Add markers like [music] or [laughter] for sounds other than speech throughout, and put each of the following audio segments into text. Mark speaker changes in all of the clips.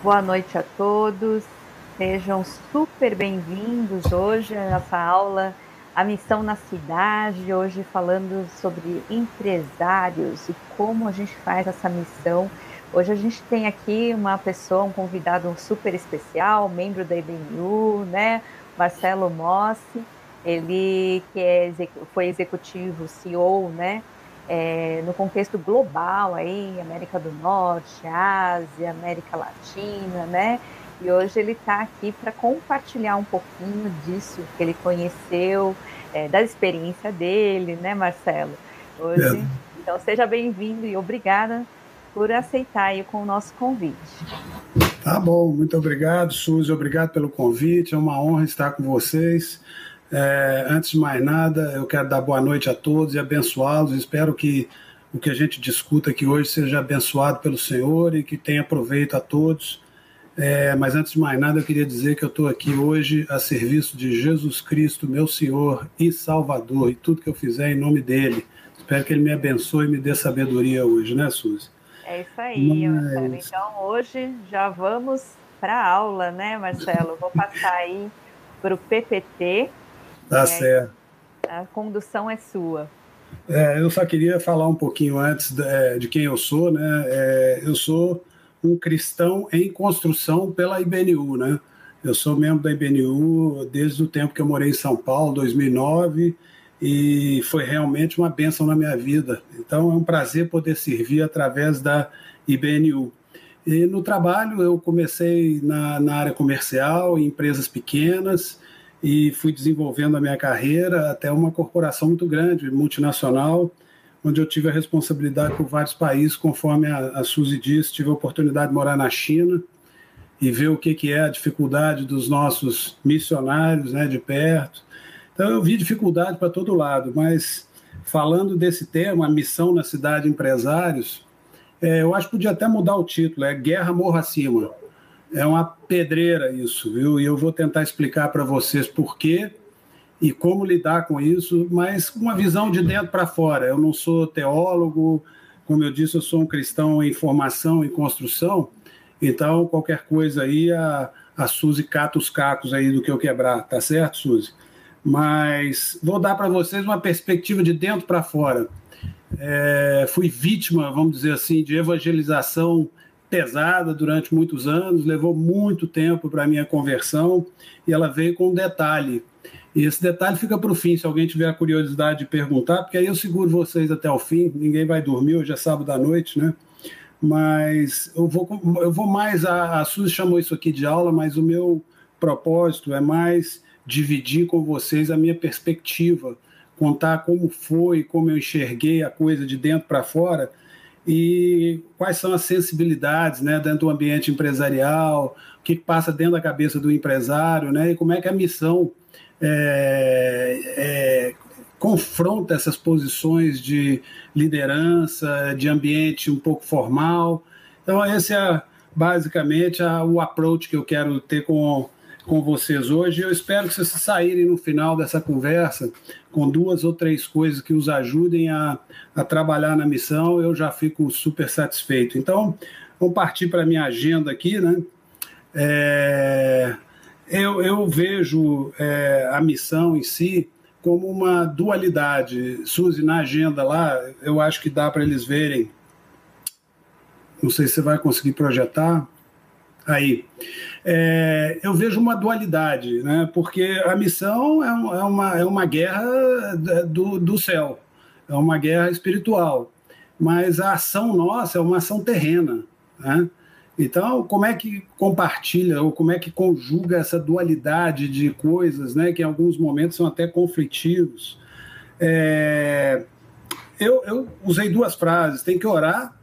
Speaker 1: Boa noite a todos. Sejam super bem-vindos hoje a nossa aula A Missão na Cidade, hoje falando sobre empresários e como a gente faz essa missão. Hoje a gente tem aqui uma pessoa, um convidado super especial, membro da IBNU, né? Marcelo Mossi, ele que é, foi executivo, CEO, né? É, no contexto global aí, América do Norte, Ásia, América Latina, né? E hoje ele está aqui para compartilhar um pouquinho disso que ele conheceu, é, da experiência dele, né, Marcelo? Hoje, é. então seja bem-vindo e obrigada por aceitar com o nosso convite.
Speaker 2: Tá bom, muito obrigado, Suzy, obrigado pelo convite, é uma honra estar com vocês. É, antes de mais nada, eu quero dar boa noite a todos e abençoá-los. Espero que o que a gente discuta aqui hoje seja abençoado pelo Senhor e que tenha proveito a todos. É, mas antes de mais nada, eu queria dizer que eu estou aqui hoje a serviço de Jesus Cristo, meu Senhor e Salvador, e tudo que eu fizer em nome dele. Espero que ele me abençoe e me dê sabedoria hoje, né, Suzy?
Speaker 1: É isso aí, mas... Marcelo. Então, hoje já vamos para a aula, né, Marcelo? Vou passar aí para o PPT,
Speaker 2: Tá é, certo.
Speaker 1: A condução é sua.
Speaker 2: É, eu só queria falar um pouquinho antes de, é, de quem eu sou, né? É, eu sou um cristão em construção pela IBNU, né? Eu sou membro da IBNU desde o tempo que eu morei em São Paulo, 2009, e foi realmente uma bênção na minha vida. Então é um prazer poder servir através da IBNU. E no trabalho eu comecei na, na área comercial, em empresas pequenas, e fui desenvolvendo a minha carreira até uma corporação muito grande, multinacional, onde eu tive a responsabilidade por vários países, conforme a, a Suzy disse, tive a oportunidade de morar na China e ver o que, que é a dificuldade dos nossos missionários né, de perto. Então eu vi dificuldade para todo lado, mas falando desse tema, a missão na cidade empresários, é, eu acho que podia até mudar o título, é Guerra Morra Acima é uma pedreira isso, viu? E eu vou tentar explicar para vocês por quê e como lidar com isso, mas com uma visão de dentro para fora. Eu não sou teólogo, como eu disse, eu sou um cristão em formação e construção, então qualquer coisa aí, a, a Suzy cata os cacos aí do que eu quebrar, tá certo, Suzy? Mas vou dar para vocês uma perspectiva de dentro para fora. É, fui vítima, vamos dizer assim, de evangelização pesada durante muitos anos, levou muito tempo para a minha conversão, e ela veio com um detalhe. E esse detalhe fica para o fim, se alguém tiver a curiosidade de perguntar, porque aí eu seguro vocês até o fim, ninguém vai dormir, hoje é sábado à noite, né? Mas eu vou, eu vou mais, a, a Suzy chamou isso aqui de aula, mas o meu propósito é mais dividir com vocês a minha perspectiva, contar como foi, como eu enxerguei a coisa de dentro para fora, e quais são as sensibilidades né, dentro do ambiente empresarial, o que passa dentro da cabeça do empresário, né, e como é que a missão é, é, confronta essas posições de liderança, de ambiente um pouco formal. Então, esse é basicamente o approach que eu quero ter com, com vocês hoje. Eu espero que vocês saírem no final dessa conversa com duas ou três coisas que os ajudem a, a trabalhar na missão. Eu já fico super satisfeito. Então, vamos partir para a minha agenda aqui, né? É, eu, eu, vejo é, a missão em si como uma dualidade. Suzy, na agenda lá, eu acho que dá para eles verem. Não sei se você vai conseguir projetar aí. É, eu vejo uma dualidade, né? porque a missão é, é uma, é uma guerra do, do céu, é uma guerra espiritual, mas a ação nossa é uma ação terrena. Né? Então, como é que compartilha ou como é que conjuga essa dualidade de coisas, né, que em alguns momentos são até conflitivos? É, eu, eu usei duas frases: tem que orar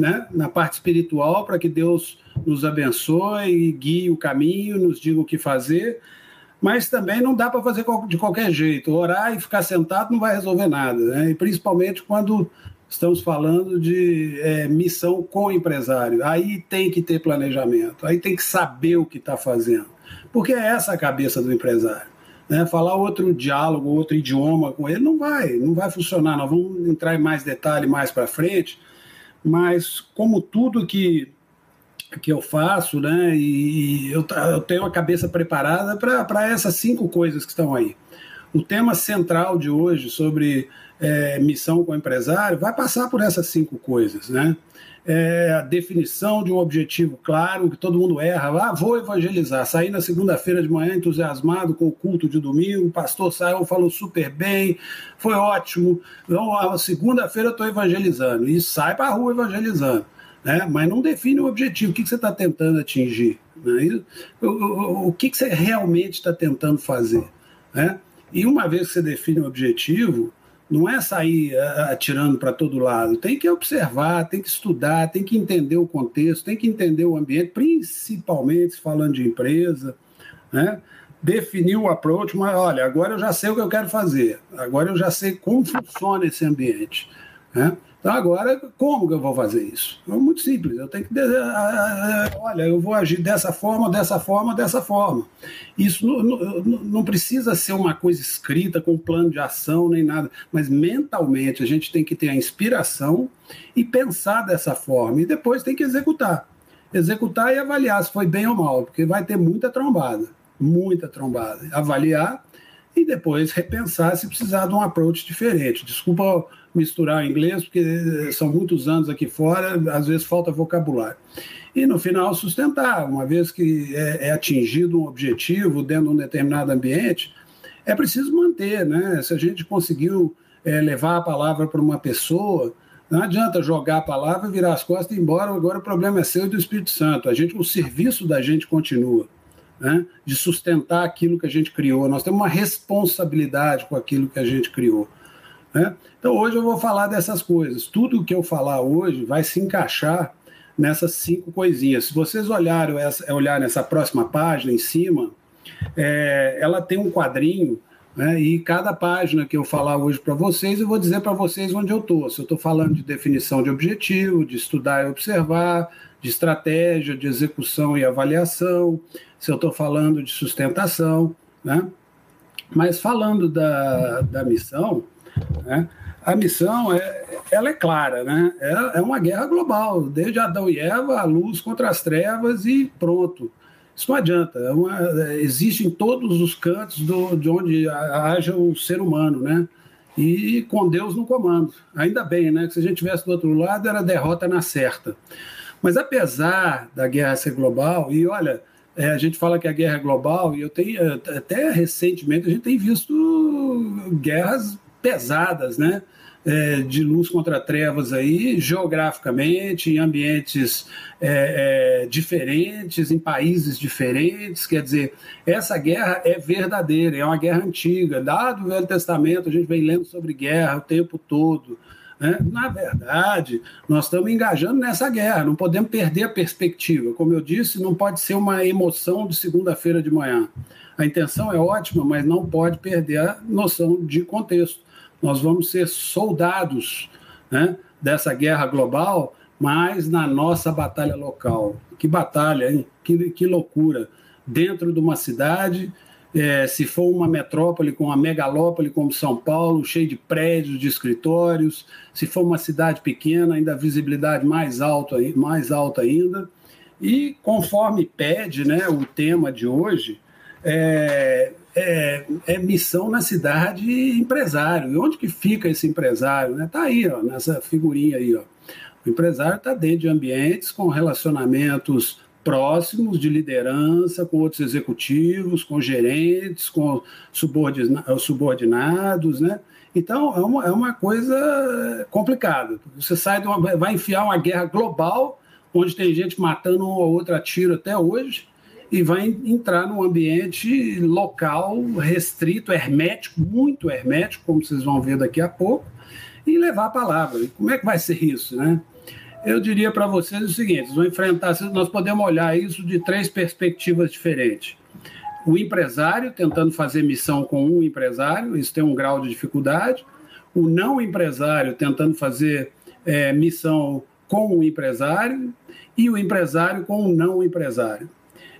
Speaker 2: né, na parte espiritual para que Deus nos abençoe, guie o caminho, nos diga o que fazer, mas também não dá para fazer de qualquer jeito. Orar e ficar sentado não vai resolver nada, né? e principalmente quando estamos falando de é, missão com empresário. Aí tem que ter planejamento, aí tem que saber o que está fazendo, porque é essa a cabeça do empresário. Né? Falar outro diálogo, outro idioma com ele não vai, não vai funcionar. Nós vamos entrar em mais detalhe mais para frente, mas como tudo que que eu faço, né? E eu, eu tenho a cabeça preparada para essas cinco coisas que estão aí. O tema central de hoje sobre é, missão com o empresário vai passar por essas cinco coisas, né? É, a definição de um objetivo claro, que todo mundo erra. Ah, vou evangelizar. Saí na segunda-feira de manhã entusiasmado com o culto de domingo, o pastor saiu, falou super bem, foi ótimo. Então, a segunda-feira eu estou evangelizando. E sai para a rua evangelizando né? mas não define o objetivo, o que, que você está tentando atingir, né? o, o, o, que, que você realmente está tentando fazer. Né? E uma vez que você define o objetivo, não é sair atirando para todo lado, tem que observar, tem que estudar, tem que entender o contexto, tem que entender o ambiente, principalmente falando de empresa, né? definir o approach, mas olha, agora eu já sei o que eu quero fazer, agora eu já sei como funciona esse ambiente. Né? Então, agora, como que eu vou fazer isso? É muito simples. Eu tenho que dizer, olha, eu vou agir dessa forma, dessa forma, dessa forma. Isso não, não, não, precisa ser uma coisa escrita com plano de ação nem nada, mas mentalmente a gente tem que ter a inspiração e pensar dessa forma, e depois tem que executar. Executar e avaliar se foi bem ou mal, porque vai ter muita trombada, muita trombada. Avaliar e depois repensar se precisar de um approach diferente. Desculpa misturar inglês, porque são muitos anos aqui fora, às vezes falta vocabulário. E no final sustentar, uma vez que é, é atingido um objetivo dentro de um determinado ambiente, é preciso manter, né? Se a gente conseguiu é, levar a palavra para uma pessoa, não adianta jogar a palavra, virar as costas e ir embora, agora o problema é seu e do Espírito Santo. A gente, o serviço da gente continua. Né, de sustentar aquilo que a gente criou. Nós temos uma responsabilidade com aquilo que a gente criou. Né? Então, hoje eu vou falar dessas coisas. Tudo que eu falar hoje vai se encaixar nessas cinco coisinhas. Se vocês olharem essa, olharem essa próxima página em cima, é, ela tem um quadrinho, né, e cada página que eu falar hoje para vocês, eu vou dizer para vocês onde eu estou. Se eu estou falando de definição de objetivo, de estudar e observar, de estratégia, de execução e avaliação, se eu estou falando de sustentação, né? Mas falando da, da missão, né? A missão é, ela é clara, né? É, é uma guerra global, desde Adão e Eva, a luz contra as trevas e pronto. Isso não adianta. É uma, existe em todos os cantos do, de onde haja o ser humano, né? E com Deus no comando. Ainda bem, né? Que se a gente tivesse do outro lado, era derrota na certa. Mas apesar da guerra ser global, e olha, é, a gente fala que a guerra é global, e eu tenho, até recentemente, a gente tem visto guerras pesadas, né? É, de luz contra trevas aí, geograficamente, em ambientes é, é, diferentes, em países diferentes. Quer dizer, essa guerra é verdadeira, é uma guerra antiga. Dado o Velho Testamento, a gente vem lendo sobre guerra o tempo todo. Né? Na verdade, nós estamos engajando nessa guerra, não podemos perder a perspectiva. Como eu disse, não pode ser uma emoção de segunda-feira de manhã. A intenção é ótima, mas não pode perder a noção de contexto nós vamos ser soldados né, dessa guerra global, mas na nossa batalha local. Que batalha, hein? Que, que loucura. Dentro de uma cidade, é, se for uma metrópole com uma megalópole como São Paulo, cheio de prédios, de escritórios, se for uma cidade pequena, ainda a visibilidade mais alta, mais alta ainda. E conforme pede né, o tema de hoje, é, é, é, missão na cidade empresário. E onde que fica esse empresário? Está né? Tá aí, ó, nessa figurinha aí. Ó. O empresário está dentro de ambientes com relacionamentos próximos de liderança com outros executivos, com gerentes, com subordinados, né? Então é uma, é uma coisa complicada. Você sai de uma, vai enfiar uma guerra global, onde tem gente matando um ou outro a tiro até hoje, e vai entrar num ambiente local, restrito, hermético, muito hermético, como vocês vão ver daqui a pouco, e levar a palavra. Como é que vai ser isso, né? Eu diria para vocês o seguinte: vão enfrentar, nós podemos olhar isso de três perspectivas diferentes. O empresário tentando fazer missão com um empresário, isso tem um grau de dificuldade. O não empresário tentando fazer é, missão com o empresário e o empresário com o não empresário.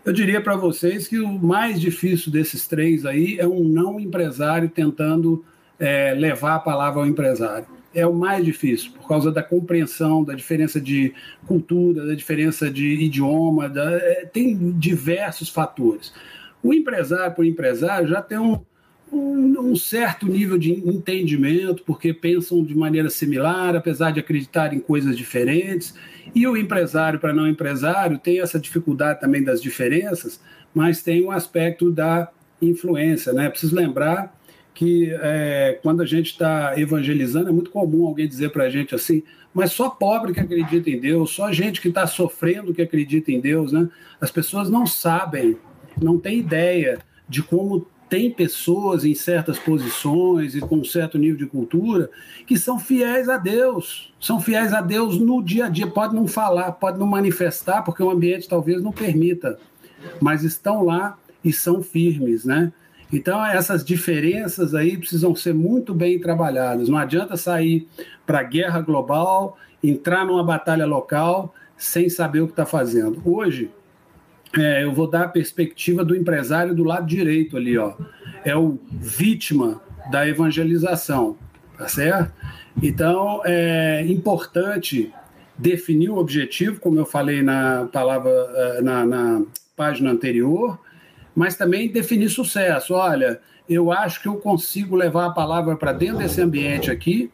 Speaker 2: Eu diria para vocês que o mais difícil desses três aí é um não empresário tentando é, levar a palavra ao empresário. é o mais difícil, por causa da compreensão, da diferença de cultura, da diferença de idioma, da, é, tem diversos fatores. O empresário, por empresário, já tem um, um, um, certo nível de entendimento, porque pensam de maneira similar, apesar de acreditar em coisas diferentes. E o empresário, para não empresário, tem essa dificuldade também das diferenças, mas tem um aspecto da influência. Né? Preciso lembrar que é, quando a gente está evangelizando, é muito comum alguém dizer para a gente assim, mas só pobre que acredita em Deus, só gente que está sofrendo que acredita em Deus. Né? As pessoas não sabem, não têm ideia de como tem pessoas em certas posições e com um certo nível de cultura que são fiéis a Deus, são fiéis a Deus no dia a dia. Pode não falar, pode não manifestar, porque o ambiente talvez não permita, mas estão lá e são firmes, né? Então, essas diferenças aí precisam ser muito bem trabalhadas. Não adianta sair para a guerra global, entrar numa batalha local sem saber o que está fazendo. Hoje, é, eu vou dar a perspectiva do empresário do lado direito ali, ó. É o vítima da evangelização, tá certo? Então, é importante definir o objetivo, como eu falei na palavra, é, na, na página anterior, mas também definir sucesso. Olha, eu acho que eu consigo levar a palavra para dentro desse ambiente aqui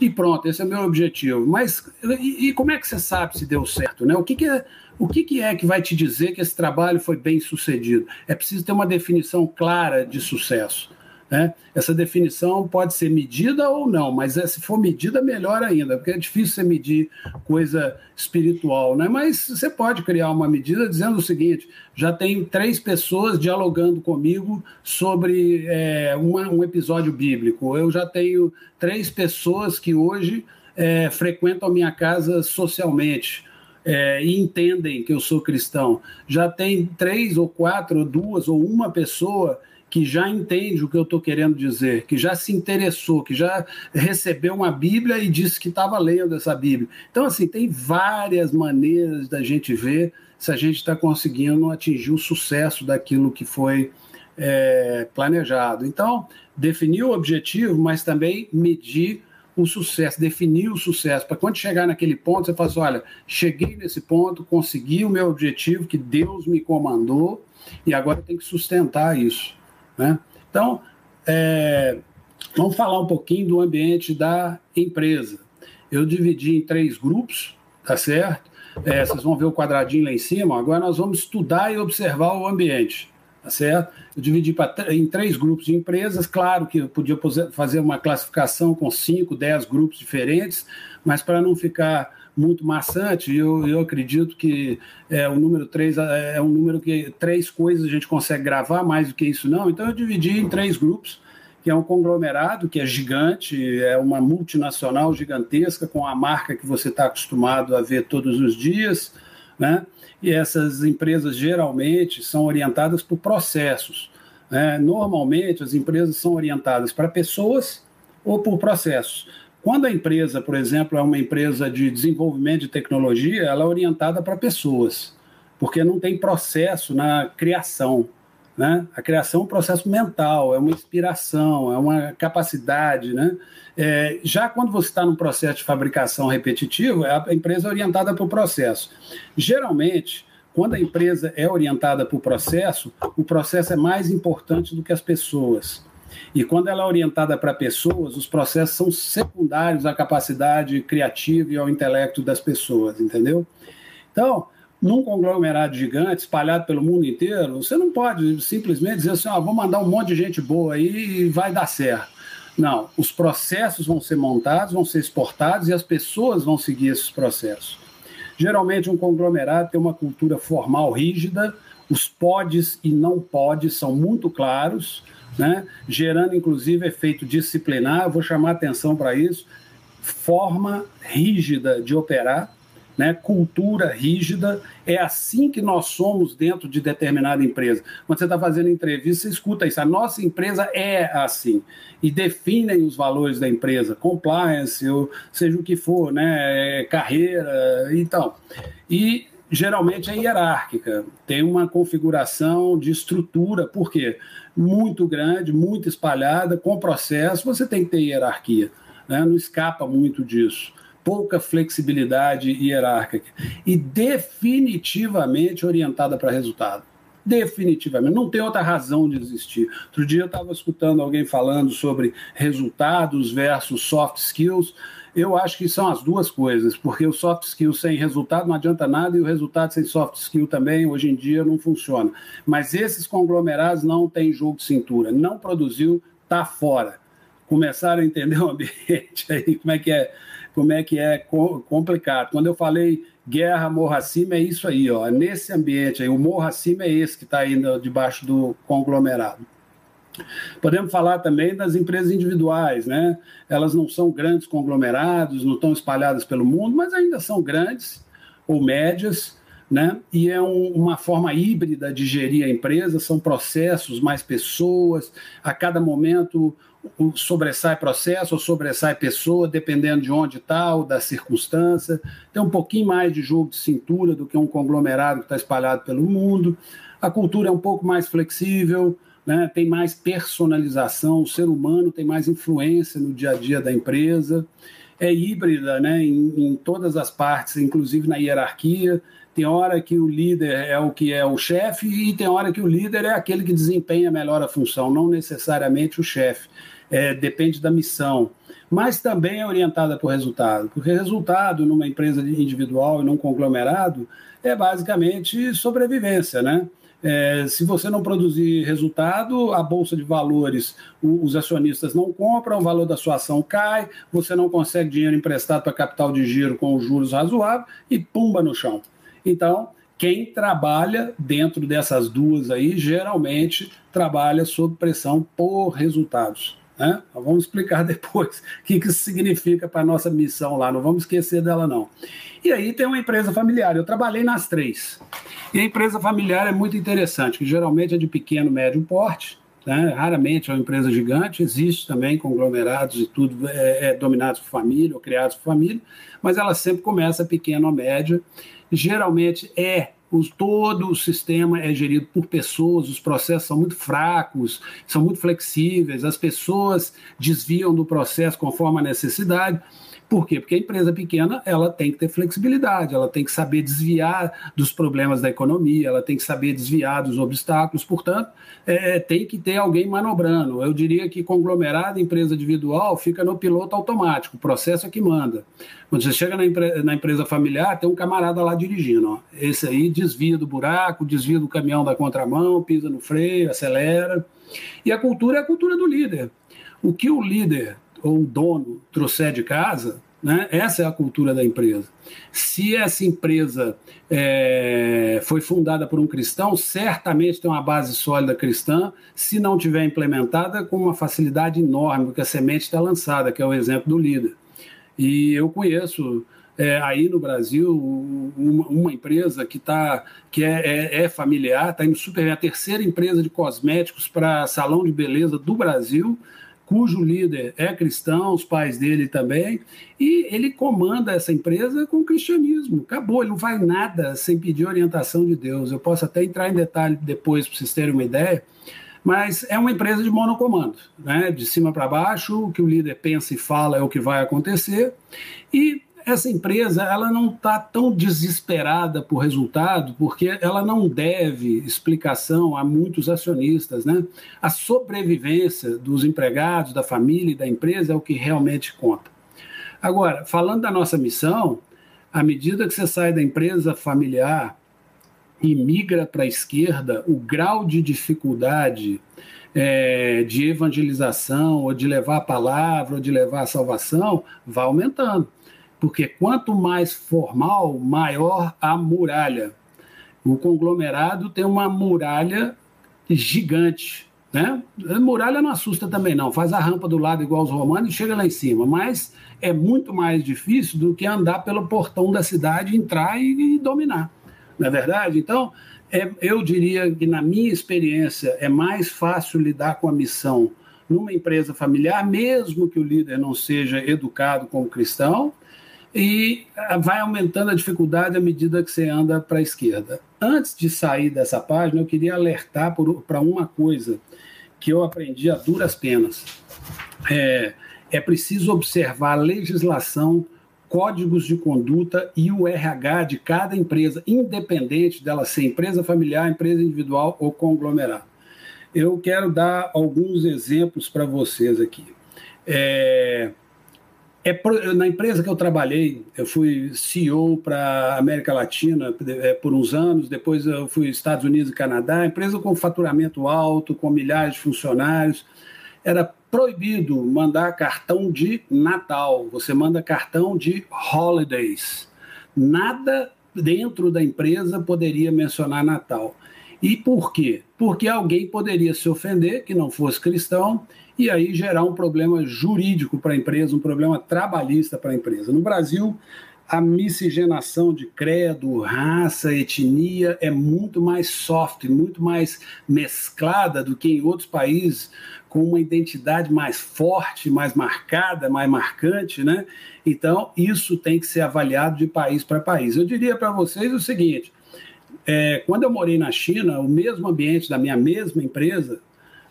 Speaker 2: e pronto, esse é o meu objetivo. Mas e, e como é que você sabe se deu certo? Né? O, que, que, é, o que, que é que vai te dizer que esse trabalho foi bem sucedido? É preciso ter uma definição clara de sucesso. Né? Essa definição pode ser medida ou não, mas é, se for medida, melhor ainda, porque é difícil você medir coisa espiritual, né? mas você pode criar uma medida dizendo o seguinte: já tem três pessoas dialogando comigo sobre é, uma, um episódio bíblico, eu já tenho três pessoas que hoje é, frequentam a minha casa socialmente. É, e entendem que eu sou cristão. Já tem três ou quatro, ou duas ou uma pessoa que já entende o que eu estou querendo dizer, que já se interessou, que já recebeu uma Bíblia e disse que estava lendo essa Bíblia. Então, assim, tem várias maneiras da gente ver se a gente está conseguindo atingir o sucesso daquilo que foi é, planejado. Então, definir o objetivo, mas também medir o sucesso, definir o sucesso, para quando chegar naquele ponto, você fala assim, olha, cheguei nesse ponto, consegui o meu objetivo que Deus me comandou, e agora tenho que sustentar isso. Né? Então, é, vamos falar um pouquinho do ambiente da empresa. Eu dividi em três grupos, tá certo? É, vocês vão ver o quadradinho lá em cima. Agora nós vamos estudar e observar o ambiente, tá certo? Eu dividi pra, em três grupos de empresas. Claro que eu podia fazer uma classificação com cinco, dez grupos diferentes, mas para não ficar muito maçante. Eu, eu acredito que é, o número 3 é, é um número que três coisas a gente consegue gravar, mais do que isso não. Então eu dividi em três grupos, que é um conglomerado, que é gigante, é uma multinacional gigantesca, com a marca que você está acostumado a ver todos os dias, né? E essas empresas geralmente são orientadas por processos. Né? Normalmente as empresas são orientadas para pessoas ou por processos. Quando a empresa, por exemplo, é uma empresa de desenvolvimento de tecnologia, ela é orientada para pessoas, porque não tem processo na criação. Né? A criação é um processo mental, é uma inspiração, é uma capacidade. Né? É, já quando você está num processo de fabricação repetitivo, a empresa é orientada para o processo. Geralmente, quando a empresa é orientada para o processo, o processo é mais importante do que as pessoas. E quando ela é orientada para pessoas, os processos são secundários à capacidade criativa e ao intelecto das pessoas, entendeu? Então, num conglomerado gigante, espalhado pelo mundo inteiro, você não pode simplesmente dizer assim, ah, vou mandar um monte de gente boa aí e vai dar certo. Não, os processos vão ser montados, vão ser exportados e as pessoas vão seguir esses processos. Geralmente, um conglomerado tem uma cultura formal rígida, os podes e não podes são muito claros, né? gerando inclusive efeito disciplinar. vou chamar atenção para isso. Forma rígida de operar, né? cultura rígida. É assim que nós somos dentro de determinada empresa. Quando você está fazendo entrevista, você escuta isso. A nossa empresa é assim. E definem os valores da empresa, compliance, ou seja o que for, né? É, carreira, então. E geralmente é hierárquica, tem uma configuração de estrutura, por quê? Muito grande, muito espalhada, com processo, você tem que ter hierarquia. né? não escapa muito disso. Pouca flexibilidade hierárquica e definitivamente orientada para resultado definitivamente. Não tem outra razão de existir. Outro dia eu estava escutando alguém falando sobre resultados versus soft skills. Eu acho que são as duas coisas, porque o soft skill sem resultado não adianta nada e o resultado sem soft skill também, hoje em dia, não funciona. Mas esses conglomerados não têm jogo de cintura. Não produziu, tá fora. Começaram a entender o ambiente [laughs] aí, como é que é, como é, que é complicado. Quando eu falei guerra, morro acima, é isso aí, ó. É nesse ambiente aí, o morro acima é esse que está aí debaixo do conglomerado. Podemos falar também das empresas individuais, né? Elas não são grandes conglomerados, não estão espalhadas pelo mundo, mas ainda são grandes ou médias, né? E é um, uma forma híbrida de gerir a empresa, são processos, mais pessoas, a cada momento sobressai processo ou sobressai pessoa, dependendo de onde está ou da circunstância. Tem um pouquinho mais de jogo de cintura do que um conglomerado que está espalhado pelo mundo. A cultura é um pouco mais flexível, né? tem mais personalização, o ser humano tem mais influência no dia a dia da empresa. É híbrida né? em, em todas as partes, inclusive na hierarquia. Tem hora que o líder é o que é o chefe e tem hora que o líder é aquele que desempenha melhor a função, não necessariamente o chefe é, depende da missão, mas também é orientada por resultado, porque resultado numa empresa individual e num conglomerado é basicamente sobrevivência, né? É, se você não produzir resultado, a bolsa de valores, o, os acionistas não compram, o valor da sua ação cai, você não consegue dinheiro emprestado para capital de giro com juros razoáveis e pumba no chão. Então, quem trabalha dentro dessas duas aí, geralmente trabalha sob pressão por resultados. Né? Vamos explicar [laughs] depois o que, isso significa para a nossa missão lá, não vamos esquecer dela, não. E aí tem uma empresa familiar, eu trabalhei nas três. E a empresa familiar é muito interessante, que geralmente é de pequeno, médio porte, né? raramente é uma empresa gigante, existe também conglomerados e tudo é, é dominados por família ou criados por família, mas ela sempre começa pequeno ou médio, geralmente é os, todo o sistema é gerido por pessoas, os processos são muito fracos, são muito flexíveis, as pessoas desviam do processo conforme a necessidade. Por quê? Porque a empresa pequena ela tem que ter flexibilidade, ela tem que saber desviar dos problemas da economia, ela tem que saber desviar dos obstáculos, portanto, é, tem que ter alguém manobrando. Eu diria que conglomerado, empresa individual, fica no piloto automático, o processo é que manda. Quando você chega na, empre na empresa familiar, tem um camarada lá dirigindo. Ó. Esse aí desvia do buraco, desvia do caminhão da contramão, pisa no freio, acelera. E a cultura é a cultura do líder. O que o líder ou o dono trouxer de casa, né, essa é a cultura da empresa. Se essa empresa é, foi fundada por um cristão, certamente tem uma base sólida cristã, se não tiver implementada, com uma facilidade enorme, porque a semente está lançada, que é o exemplo do líder. E eu conheço é, aí no Brasil uma, uma empresa que tá, que é, é, é familiar, está indo super bem, a terceira empresa de cosméticos para salão de beleza do Brasil, cujo líder é cristão, os pais dele também, e ele comanda essa empresa com o cristianismo. Acabou, ele não faz nada sem pedir orientação de Deus. Eu posso até entrar em detalhe depois para vocês terem uma ideia, mas é uma empresa de monocomando, né? de cima para baixo, o que o líder pensa e fala é o que vai acontecer, e essa empresa ela não está tão desesperada por resultado, porque ela não deve explicação a muitos acionistas. Né? A sobrevivência dos empregados, da família e da empresa é o que realmente conta. Agora, falando da nossa missão, à medida que você sai da empresa familiar e migra para a esquerda, o grau de dificuldade é, de evangelização, ou de levar a palavra, ou de levar a salvação, vai aumentando porque quanto mais formal, maior a muralha. O conglomerado tem uma muralha gigante. Né? A muralha não assusta também, não. Faz a rampa do lado igual os romanos e chega lá em cima. Mas é muito mais difícil do que andar pelo portão da cidade, entrar e, e dominar. Não é verdade? Então, é, eu diria que, na minha experiência, é mais fácil lidar com a missão numa empresa familiar, mesmo que o líder não seja educado como cristão, e ah, vai aumentando a dificuldade à medida que você anda para a esquerda. Antes de sair dessa página, eu queria alertar para uma coisa que eu aprendi a duras penas. É, é preciso observar a legislação, códigos de conduta e o RH de cada empresa, independente dela ser empresa familiar, empresa individual ou conglomerado. Eu quero dar alguns exemplos para vocês aqui. É, é, na empresa que eu trabalhei, eu fui CEO para América Latina é, por uns anos, depois eu fui Estados Unidos e Canadá, empresa com faturamento alto, com milhares de funcionários. Era proibido mandar cartão de Natal, você manda cartão de holidays. Nada dentro da empresa poderia mencionar Natal. E por quê? Porque alguém poderia se ofender, que não fosse cristão, e aí gerar um problema jurídico para a empresa, um problema trabalhista para a empresa. No Brasil, a miscigenação de credo, raça, etnia é muito mais soft, muito mais mesclada do que em outros países com uma identidade mais forte, mais marcada, mais marcante, né? Então, isso tem que ser avaliado de país para país. Eu diria para vocês o seguinte: é, quando eu morei na China, o mesmo ambiente da minha mesma empresa,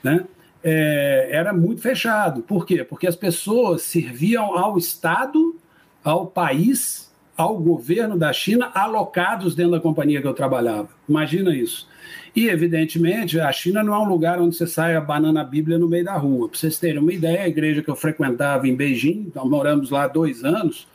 Speaker 2: né? É, era muito fechado. Por quê? Porque as pessoas serviam ao Estado, ao país, ao governo da China, alocados dentro da companhia que eu trabalhava. Imagina isso. E, evidentemente, a China não é um lugar onde você sai a banana Bíblia no meio da rua. Para vocês terem uma ideia, a igreja que eu frequentava em Beijing, então moramos lá dois anos,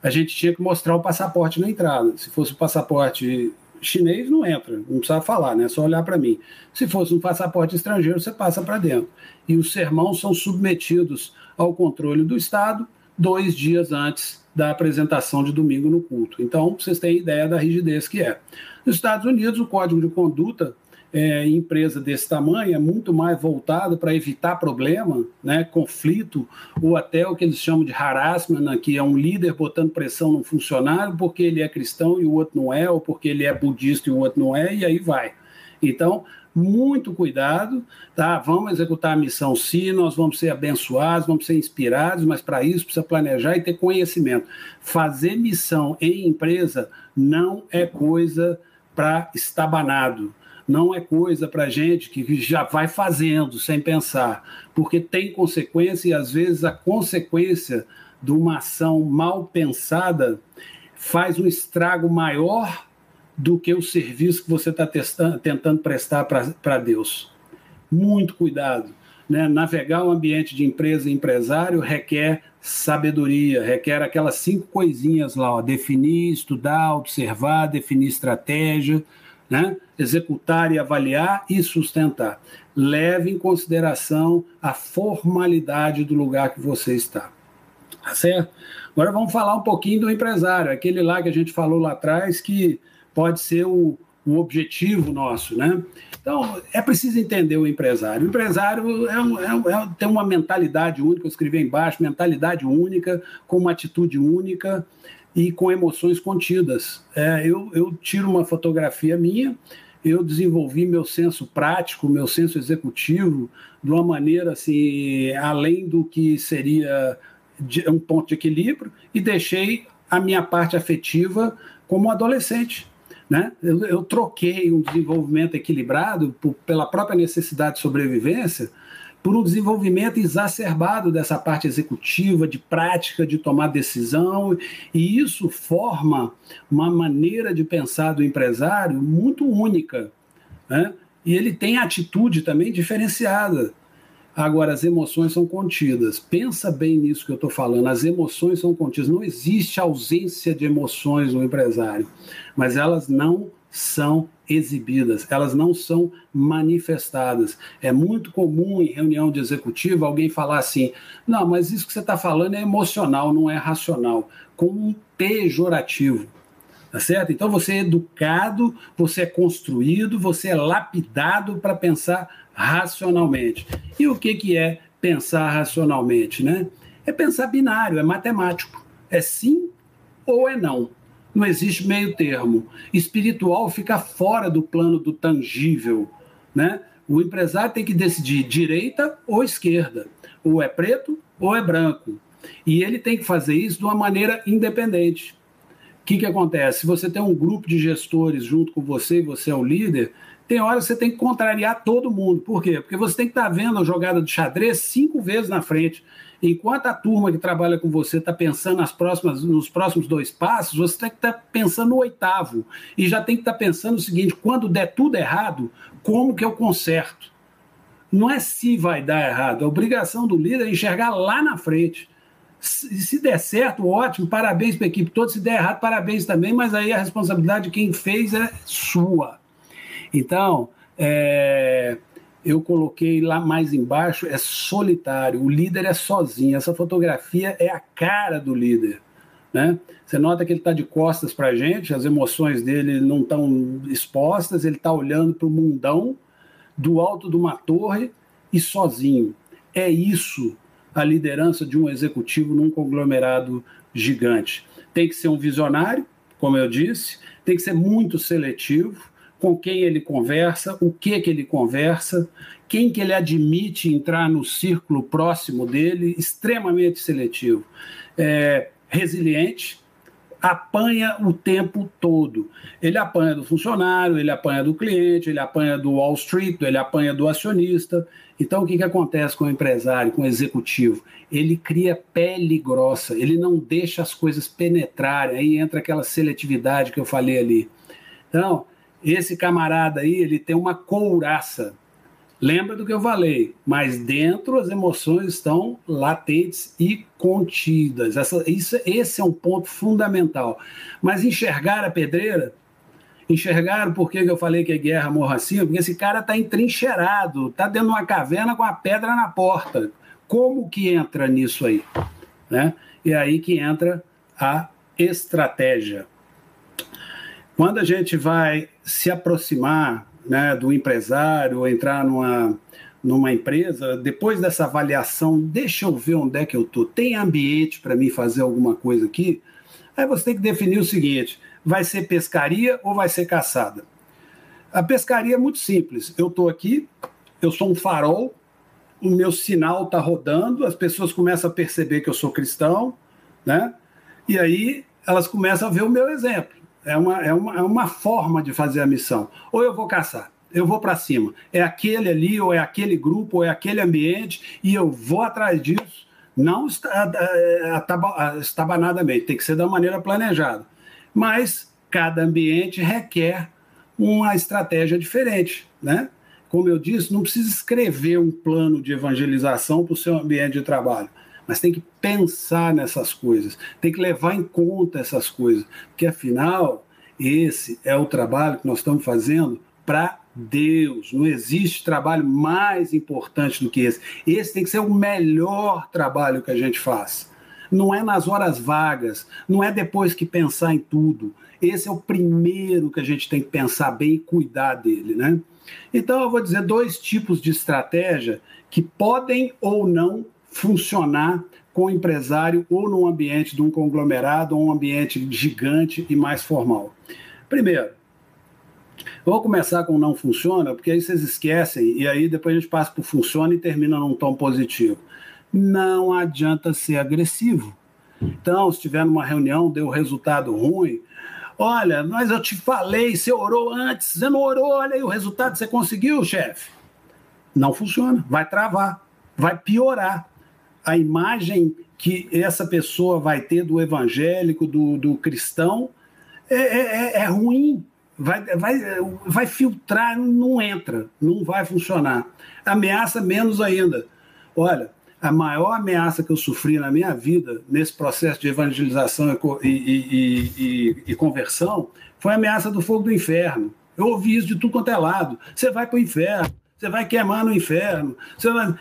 Speaker 2: a gente tinha que mostrar o passaporte na entrada. Se fosse o passaporte chinês não entra, não precisa falar, né? É só olhar para mim. Se fosse um passaporte estrangeiro, você passa para dentro. E os sermãos são submetidos ao controle do Estado dois dias antes da apresentação de domingo no culto. Então, vocês têm ideia da rigidez que é. Nos Estados Unidos, o Código de Conduta é, empresa desse tamanho é muito mais voltado para evitar problema, né, conflito, ou até o que eles chamam de harassment, né, que é um líder botando pressão no funcionário porque ele é cristão e o outro não é, ou porque ele é budista e o outro não é, e aí vai. Então, muito cuidado, tá? Vamos executar a missão sim, nós vamos ser abençoados, vamos ser inspirados, mas para isso precisa planejar e ter conhecimento. Fazer missão em empresa não é coisa para estabanado não é coisa para gente que já vai fazendo sem pensar, porque tem consequência e às vezes a consequência de uma ação mal pensada faz um estrago maior do que o serviço que você está tentando prestar para Deus. Muito cuidado. Né? Navegar o um ambiente de empresa e empresário requer sabedoria, requer aquelas cinco coisinhas lá: ó, definir, estudar, observar, definir estratégia né? executar e avaliar e sustentar. Leve em consideração a formalidade do lugar que você está. Tá certo? Agora vamos falar um pouquinho do empresário, aquele lá que a gente falou lá atrás, que pode ser o, o objetivo nosso, né? Então, é preciso entender o empresário. O empresário é um, é um, é, tem uma mentalidade única, eu escrevi embaixo, mentalidade única, com uma atitude única, e com emoções contidas. É, eu, eu tiro uma fotografia minha, eu desenvolvi meu senso prático, meu senso executivo, de uma maneira assim, além do que seria um ponto de equilíbrio, e deixei a minha parte afetiva como adolescente. Né? Eu, eu troquei um desenvolvimento equilibrado por, pela própria necessidade de sobrevivência por um desenvolvimento exacerbado dessa parte executiva, de prática, de tomar decisão, e isso forma uma maneira de pensar do empresário muito única. Né? E ele tem atitude também diferenciada. Agora, as emoções são contidas. Pensa bem nisso que eu estou falando. As emoções são contidas. Não existe ausência de emoções no empresário, mas elas não são exibidas, elas não são manifestadas. É muito comum em reunião de executivo alguém falar assim: não, mas isso que você está falando é emocional, não é racional, com um pejorativo. Tá certo? Então você é educado, você é construído, você é lapidado para pensar racionalmente. E o que, que é pensar racionalmente? Né? É pensar binário, é matemático. É sim ou é não não existe meio termo. Espiritual fica fora do plano do tangível, né? O empresário tem que decidir direita ou esquerda, ou é preto ou é branco. E ele tem que fazer isso de uma maneira independente. que, que acontece? Se você tem um grupo de gestores junto com você e você é o líder, tem hora que você tem que contrariar todo mundo. Por quê? Porque você tem que estar tá vendo a jogada de xadrez cinco vezes na frente. Enquanto a turma que trabalha com você está pensando nas próximas, nos próximos dois passos, você tem que estar tá pensando no oitavo. E já tem que estar tá pensando o seguinte: quando der tudo errado, como que eu conserto? Não é se vai dar errado, a obrigação do líder é enxergar lá na frente. Se der certo, ótimo, parabéns para a equipe toda. Se der errado, parabéns também, mas aí a responsabilidade de quem fez é sua. Então, é, eu coloquei lá mais embaixo, é solitário, o líder é sozinho. Essa fotografia é a cara do líder. Né? Você nota que ele está de costas para a gente, as emoções dele não estão expostas, ele está olhando para o mundão do alto de uma torre e sozinho. É isso a liderança de um executivo num conglomerado gigante. Tem que ser um visionário, como eu disse, tem que ser muito seletivo, com quem ele conversa, o que que ele conversa, quem que ele admite entrar no círculo próximo dele, extremamente seletivo. É, resiliente, apanha o tempo todo. Ele apanha do funcionário, ele apanha do cliente, ele apanha do Wall Street, ele apanha do acionista. Então, o que, que acontece com o empresário, com o executivo? Ele cria pele grossa, ele não deixa as coisas penetrarem, aí entra aquela seletividade que eu falei ali. Então, esse camarada aí, ele tem uma couraça. Lembra do que eu falei, mas dentro as emoções estão latentes e contidas. Essa, isso, esse é um ponto fundamental. Mas enxergar a pedreira, enxergaram por que eu falei que é guerra morra assim? Porque esse cara está entrincheirado, está dentro de uma caverna com a pedra na porta. Como que entra nisso aí? Né? E aí que entra a estratégia. Quando a gente vai se aproximar né, do empresário, entrar numa, numa empresa, depois dessa avaliação, deixa eu ver onde é que eu estou. Tem ambiente para mim fazer alguma coisa aqui? Aí você tem que definir o seguinte: vai ser pescaria ou vai ser caçada? A pescaria é muito simples. Eu estou aqui, eu sou um farol, o meu sinal está rodando, as pessoas começam a perceber que eu sou cristão, né? E aí elas começam a ver o meu exemplo. É uma, é uma, é uma forma de fazer a missão. Ou eu vou caçar, eu vou para cima. É aquele ali, ou é aquele grupo, ou é aquele ambiente, e eu vou atrás disso, não estabanadamente, tem que ser da maneira planejada. Mas cada ambiente requer uma estratégia diferente, né? Como eu disse, não precisa escrever um plano de evangelização para o seu ambiente de trabalho mas tem que pensar nessas coisas, tem que levar em conta essas coisas, porque afinal, esse é o trabalho que nós estamos fazendo para Deus. Não existe trabalho mais importante do que esse. Esse tem que ser o melhor trabalho que a gente faz. Não é nas horas vagas, não é depois que pensar em tudo. Esse é o primeiro que a gente tem que pensar bem e cuidar dele, né? Então eu vou dizer dois tipos de estratégia que podem ou não funcionar com o empresário ou no ambiente de um conglomerado ou um ambiente gigante e mais formal. Primeiro, vou começar com não funciona, porque aí vocês esquecem e aí depois a gente passa para funciona e termina num tom positivo. Não adianta ser agressivo. Então, se tiver numa reunião, deu resultado ruim, olha, mas eu te falei, você orou antes, você não orou, olha aí o resultado, você conseguiu, chefe. Não funciona, vai travar, vai piorar a imagem que essa pessoa vai ter do evangélico, do, do cristão, é, é, é, é ruim. Vai, vai, vai filtrar, não entra, não vai funcionar. Ameaça menos ainda. Olha, a maior ameaça que eu sofri na minha vida, nesse processo de evangelização e, e, e, e conversão, foi a ameaça do fogo do inferno. Eu ouvi isso de tudo quanto é lado. Você vai para o inferno, você vai queimar no inferno. Você vai...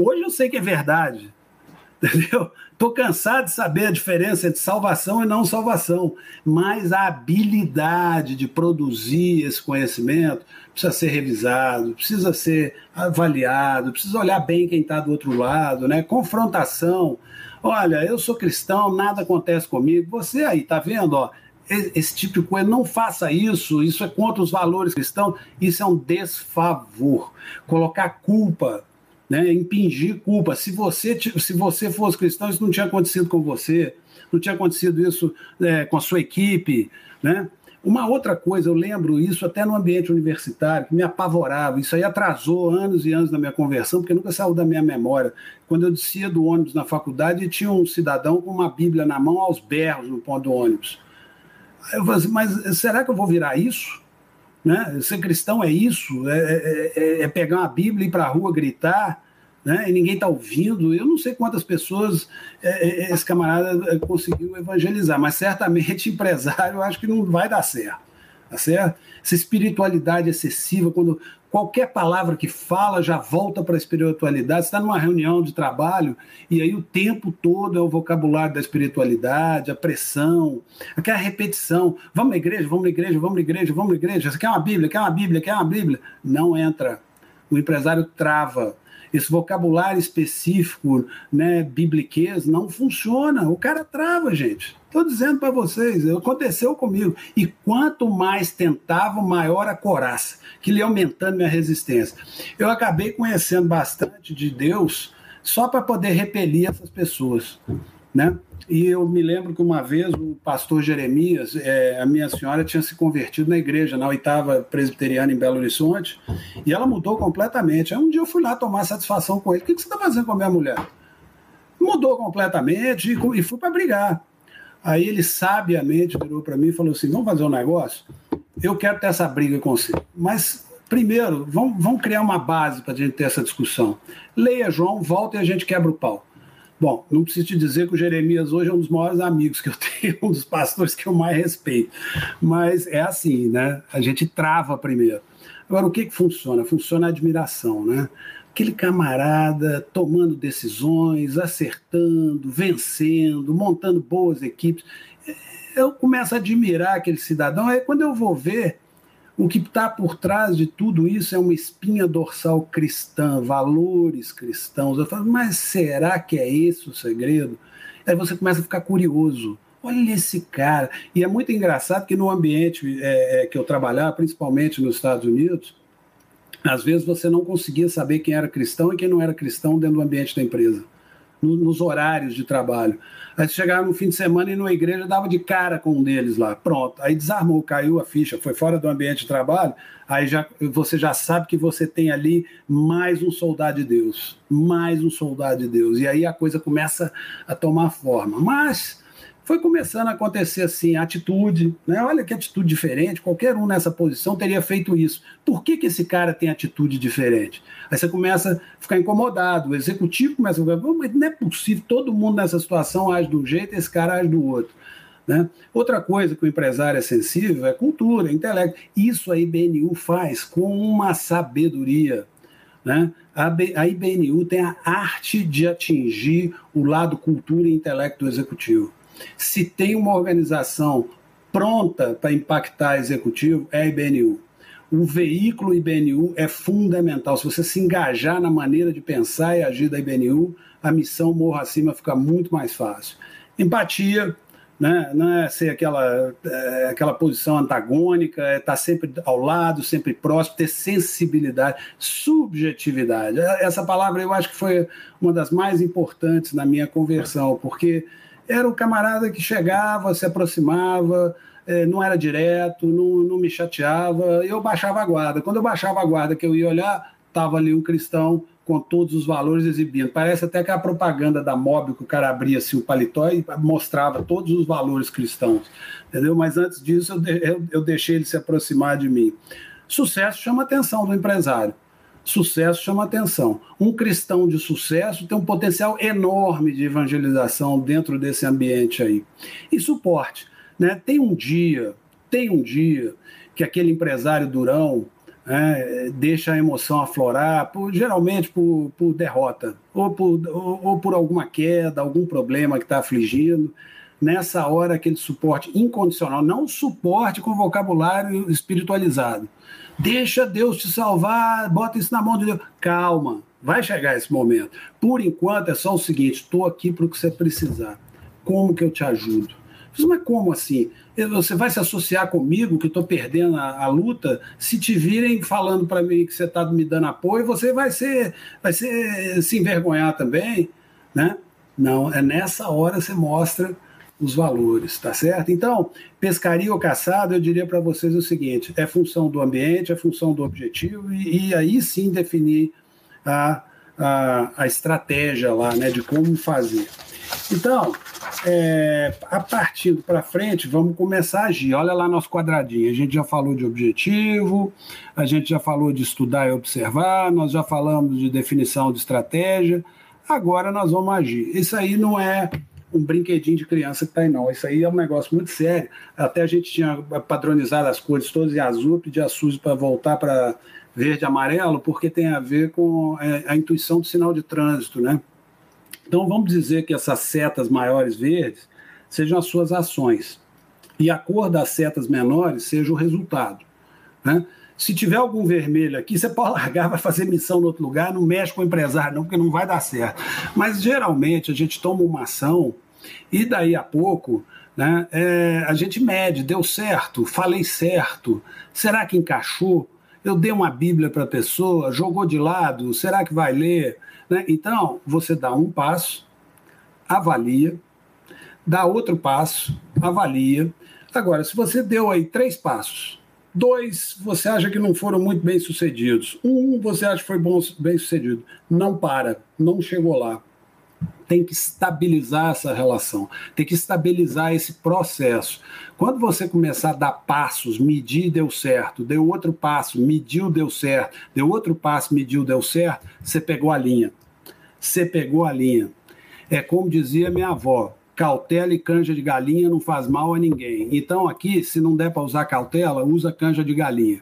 Speaker 2: Hoje eu sei que é verdade, [laughs] entendeu? Estou cansado de saber a diferença entre salvação e não salvação, mas a habilidade de produzir esse conhecimento precisa ser revisado, precisa ser avaliado, precisa olhar bem quem está do outro lado, né? Confrontação. Olha, eu sou cristão, nada acontece comigo. Você aí, tá vendo? Ó, esse tipo de coisa, não faça isso, isso é contra os valores cristãos, isso é um desfavor. Colocar culpa né, impingir culpa. Se você, se você fosse cristão, isso não tinha acontecido com você. não tinha acontecido isso é, com a sua equipe, né? Uma outra coisa, eu lembro isso até no ambiente universitário, que me apavorava. Isso aí atrasou anos e anos na minha conversão, porque nunca saiu da minha memória. Quando eu descia do ônibus na faculdade, tinha um cidadão com uma Bíblia na mão aos berros no ponto do ônibus. Eu falei assim, mas será que eu vou virar isso? Né? Ser cristão é isso? É, é, é, é pegar uma Bíblia e ir para a rua gritar? Né? e ninguém está ouvindo. Eu não sei quantas pessoas é, é esse camarada é, conseguiu evangelizar, mas certamente [laughs] empresário eu acho que não vai dar certo. Tá certo? Essa espiritualidade excessiva, quando qualquer palavra que fala já volta para a espiritualidade. Você está numa reunião de trabalho e aí o tempo todo é o vocabulário da espiritualidade, a pressão, aquela repetição. Vamos na igreja, vamos na igreja, vamos na igreja, vamos na igreja. Você quer uma Bíblia, quer uma Bíblia, quer uma Bíblia? Não entra. O empresário trava esse vocabulário específico, né, bibliquez, não funciona. O cara trava, gente. Estou dizendo para vocês, aconteceu comigo. E quanto mais tentava, maior a coraça, que lhe aumentando minha resistência. Eu acabei conhecendo bastante de Deus só para poder repelir essas pessoas, né? E eu me lembro que uma vez o pastor Jeremias, é, a minha senhora tinha se convertido na igreja, na oitava presbiteriana em Belo Horizonte, e ela mudou completamente. Aí um dia eu fui lá tomar satisfação com ele. O que, que você está fazendo com a minha mulher? Mudou completamente e, e fui para brigar. Aí ele sabiamente virou para mim e falou assim: vamos fazer um negócio? Eu quero ter essa briga com você. Mas primeiro, vamos, vamos criar uma base para a gente ter essa discussão. Leia João, volta e a gente quebra o pau. Bom, não preciso te dizer que o Jeremias hoje é um dos maiores amigos que eu [laughs] tenho, um dos pastores que eu mais respeito. Mas é assim, né? A gente trava primeiro. Agora, o que, que funciona? Funciona a admiração, né? Aquele camarada tomando decisões, acertando, vencendo, montando boas equipes. Eu começo a admirar aquele cidadão. Aí, quando eu vou ver, o que está por trás de tudo isso é uma espinha dorsal cristã, valores cristãos. Eu falo, mas será que é esse o segredo? Aí você começa a ficar curioso. Olha esse cara. E é muito engraçado que no ambiente é, é, que eu trabalhava, principalmente nos Estados Unidos, às vezes você não conseguia saber quem era cristão e quem não era cristão dentro do ambiente da empresa no, nos horários de trabalho. Aí chegava no fim de semana e numa igreja dava de cara com um deles lá. Pronto. Aí desarmou, caiu a ficha, foi fora do ambiente de trabalho. Aí já, você já sabe que você tem ali mais um soldado de Deus. Mais um soldado de Deus. E aí a coisa começa a tomar forma. Mas foi começando a acontecer assim, atitude, né? Olha que atitude diferente, qualquer um nessa posição teria feito isso. Por que, que esse cara tem atitude diferente? Aí você começa a ficar incomodado, o executivo começa a ficar, mas não é possível, todo mundo nessa situação age de um jeito, esse cara age do outro. Né? Outra coisa que o empresário é sensível é cultura, intelecto. Isso a IBNU faz com uma sabedoria. Né? A IBNU tem a arte de atingir o lado cultura e intelecto do executivo. Se tem uma organização pronta para impactar executivo, é a IBNU. O veículo IBNU é fundamental. Se você se engajar na maneira de pensar e agir da IBNU, a missão morro acima fica muito mais fácil. Empatia, né? não é ser aquela, é, aquela posição antagônica, é estar sempre ao lado, sempre próximo, ter sensibilidade, subjetividade. Essa palavra eu acho que foi uma das mais importantes na minha conversão, porque era o camarada que chegava, se aproximava, é, não era direto, não, não me chateava, eu baixava a guarda. Quando eu baixava a guarda, que eu ia olhar, estava ali um cristão com todos os valores exibindo. Parece até que a propaganda da Mob, que o cara abria assim, o paletó e mostrava todos os valores cristãos, entendeu? Mas antes disso, eu, eu, eu deixei ele se aproximar de mim. Sucesso chama a atenção do empresário sucesso chama atenção. Um cristão de sucesso tem um potencial enorme de evangelização dentro desse ambiente aí. E suporte. Né? Tem um dia, tem um dia que aquele empresário durão né, deixa a emoção aflorar, por, geralmente por, por derrota, ou por, ou, ou por alguma queda, algum problema que está afligindo nessa hora aquele suporte incondicional, não suporte com vocabulário espiritualizado. Deixa Deus te salvar, bota isso na mão de Deus. Calma, vai chegar esse momento. Por enquanto é só o seguinte: estou aqui para o que você precisar. Como que eu te ajudo? Mas como assim? Você vai se associar comigo que estou perdendo a, a, luta? Se te virem falando para mim que você está me dando apoio, você vai ser, vai ser se envergonhar também, né? Não, é nessa hora você mostra os valores, tá certo? Então, pescaria ou caçada, eu diria para vocês o seguinte: é função do ambiente, é função do objetivo, e, e aí sim definir a, a, a, estratégia lá, né, de como fazer. Então, é, a partir para frente, vamos começar a agir. Olha lá nosso quadradinho. A gente já falou de objetivo, a gente já falou de estudar e observar, nós já falamos de definição de estratégia. Agora nós vamos agir. Isso aí não é um brinquedinho de criança que está aí, não. Isso aí é um negócio muito sério. Até a gente tinha padronizado as cores todas em azul, pedir a Suzy para voltar para verde e amarelo, porque tem a ver com é, a intuição do sinal de trânsito, né? Então vamos dizer que essas setas maiores verdes sejam as suas ações e a cor das setas menores seja o resultado, né? Se tiver algum vermelho aqui, você pode largar, vai fazer missão no outro lugar, não mexe com o empresário, não, porque não vai dar certo. Mas geralmente a gente toma uma ação e daí a pouco né, é, a gente mede, deu certo, falei certo, será que encaixou? Eu dei uma Bíblia para a pessoa, jogou de lado, será que vai ler? Né? Então, você dá um passo, avalia, dá outro passo, avalia. Agora, se você deu aí três passos, Dois, você acha que não foram muito bem sucedidos. Um, você acha que foi bom, bem sucedido. Não para, não chegou lá. Tem que estabilizar essa relação, tem que estabilizar esse processo. Quando você começar a dar passos, medir, deu certo, deu outro passo, mediu, deu certo, deu outro passo, mediu, deu certo, você pegou a linha. Você pegou a linha. É como dizia minha avó: cautela e canja de galinha não faz mal a ninguém. Então aqui, se não der para usar cautela, usa canja de galinha.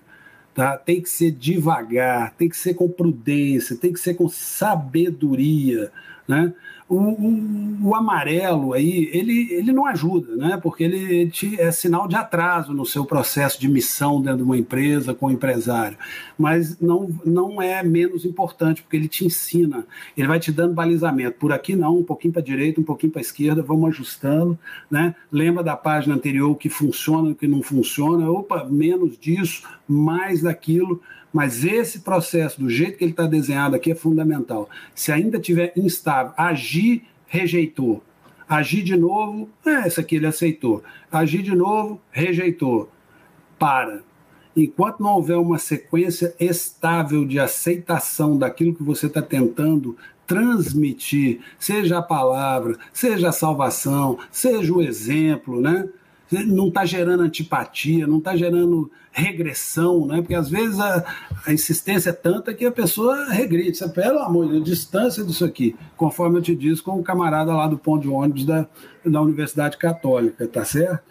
Speaker 2: Tá? Tem que ser devagar, tem que ser com prudência, tem que ser com sabedoria, né? O, o, o, amarelo aí, ele, ele não ajuda, né? porque ele te, é sinal de atraso no seu processo de missão dentro de uma empresa com o empresário. Mas não, não é menos importante, porque ele te ensina, ele vai te dando balizamento. Por aqui não, um pouquinho para a direita, um pouquinho para a esquerda, vamos ajustando. Né? Lembra da página anterior o que funciona o que não funciona? Opa, menos disso, mais daquilo mas esse processo, do jeito que ele está desenhado aqui, é fundamental. Se ainda tiver instável, agir, rejeitou. Agir de novo, é, essa aqui ele aceitou. Agir de novo, rejeitou. Para. Enquanto não houver uma sequência estável de aceitação daquilo que você está tentando transmitir, seja a palavra, seja a salvação, seja o exemplo, né? Não está gerando antipatia, não está gerando regressão, né? porque às vezes a, a, insistência é tanta que a pessoa regride. Você, pelo amor de Deus, distância disso aqui, conforme eu te disse com o um camarada lá do ponto de ônibus da, da Universidade Católica, tá certo?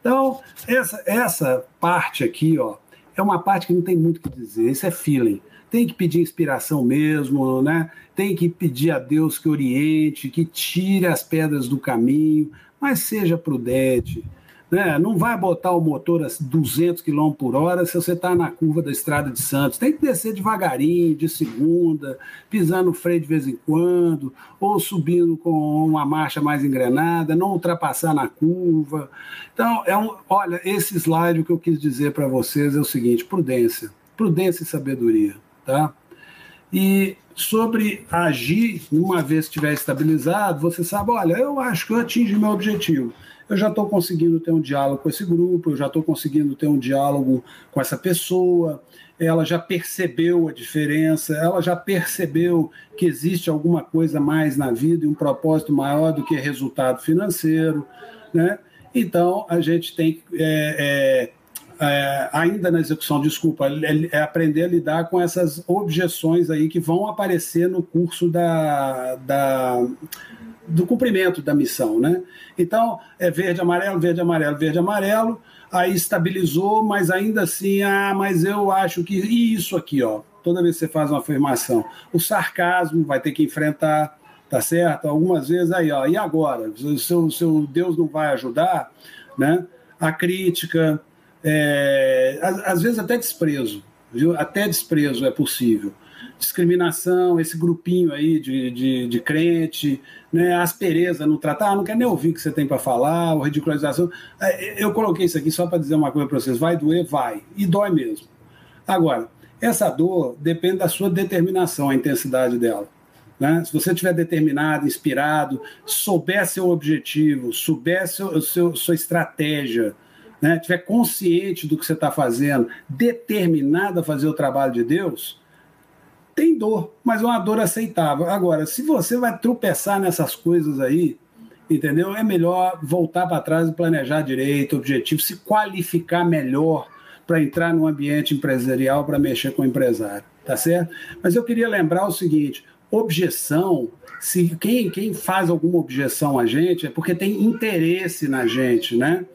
Speaker 2: Então, essa, essa parte aqui, ó, é uma parte que não tem muito o que dizer, isso é feeling. Tem que pedir inspiração mesmo, né? Tem que pedir a Deus que oriente, que tire as pedras do caminho, mas seja prudente, né? Não vai botar o motor a 200 km por hora se você está na curva da Estrada de Santos. Tem que descer devagarinho, de segunda, pisando o freio de vez em quando, ou subindo com uma marcha mais engrenada, não ultrapassar na curva. Então, é um, olha, esse slide o que eu quis dizer para vocês é o seguinte: prudência. Prudência e sabedoria. Tá? E sobre agir, uma vez estiver estabilizado, você sabe, olha, eu acho que eu atingi meu objetivo eu já estou conseguindo ter um diálogo com esse grupo, eu já estou conseguindo ter um diálogo com essa pessoa, ela já percebeu a diferença, ela já percebeu que existe alguma coisa mais na vida e um propósito maior do que resultado financeiro, né? Então, a gente tem que, é, é, é, ainda na execução, desculpa, é, é, aprender a lidar com essas objeções aí que vão aparecer no curso da, da do cumprimento da missão, né? Então, é verde, amarelo, verde, amarelo, verde, amarelo, aí estabilizou, mas ainda assim, ah, mas eu acho que e isso aqui, ó, toda vez que você faz uma afirmação, o sarcasmo vai ter que enfrentar, tá certo? Algumas vezes aí, ó, e agora? Seu, seu Deus não vai ajudar, né? A crítica, é, às, às vezes até desprezo, viu? Até desprezo é possível discriminação, esse grupinho aí de, de, de crente, né, aspereza no tratar, ah, não quer nem ouvir o que você tem para falar, ou ridicularização. É, eu coloquei isso aqui só para dizer uma coisa para vocês: vai doer? Vai. E dói mesmo. Agora, essa dor depende da sua determinação, a intensidade dela. Né? Se você estiver determinado, inspirado, souber seu objetivo, souber seu, seu, sua estratégia, né? estiver consciente do que você está fazendo, determinado a fazer o trabalho de Deus, tem dor, mas é uma dor aceitável. Agora, se você vai tropeçar nessas coisas aí, entendeu? É melhor voltar para trás e planejar direito, objetivo, se qualificar melhor para entrar no ambiente empresarial, para mexer com o empresário, tá certo? Mas eu queria lembrar o seguinte: objeção, se quem, quem faz alguma objeção a gente é porque tem interesse na gente, né?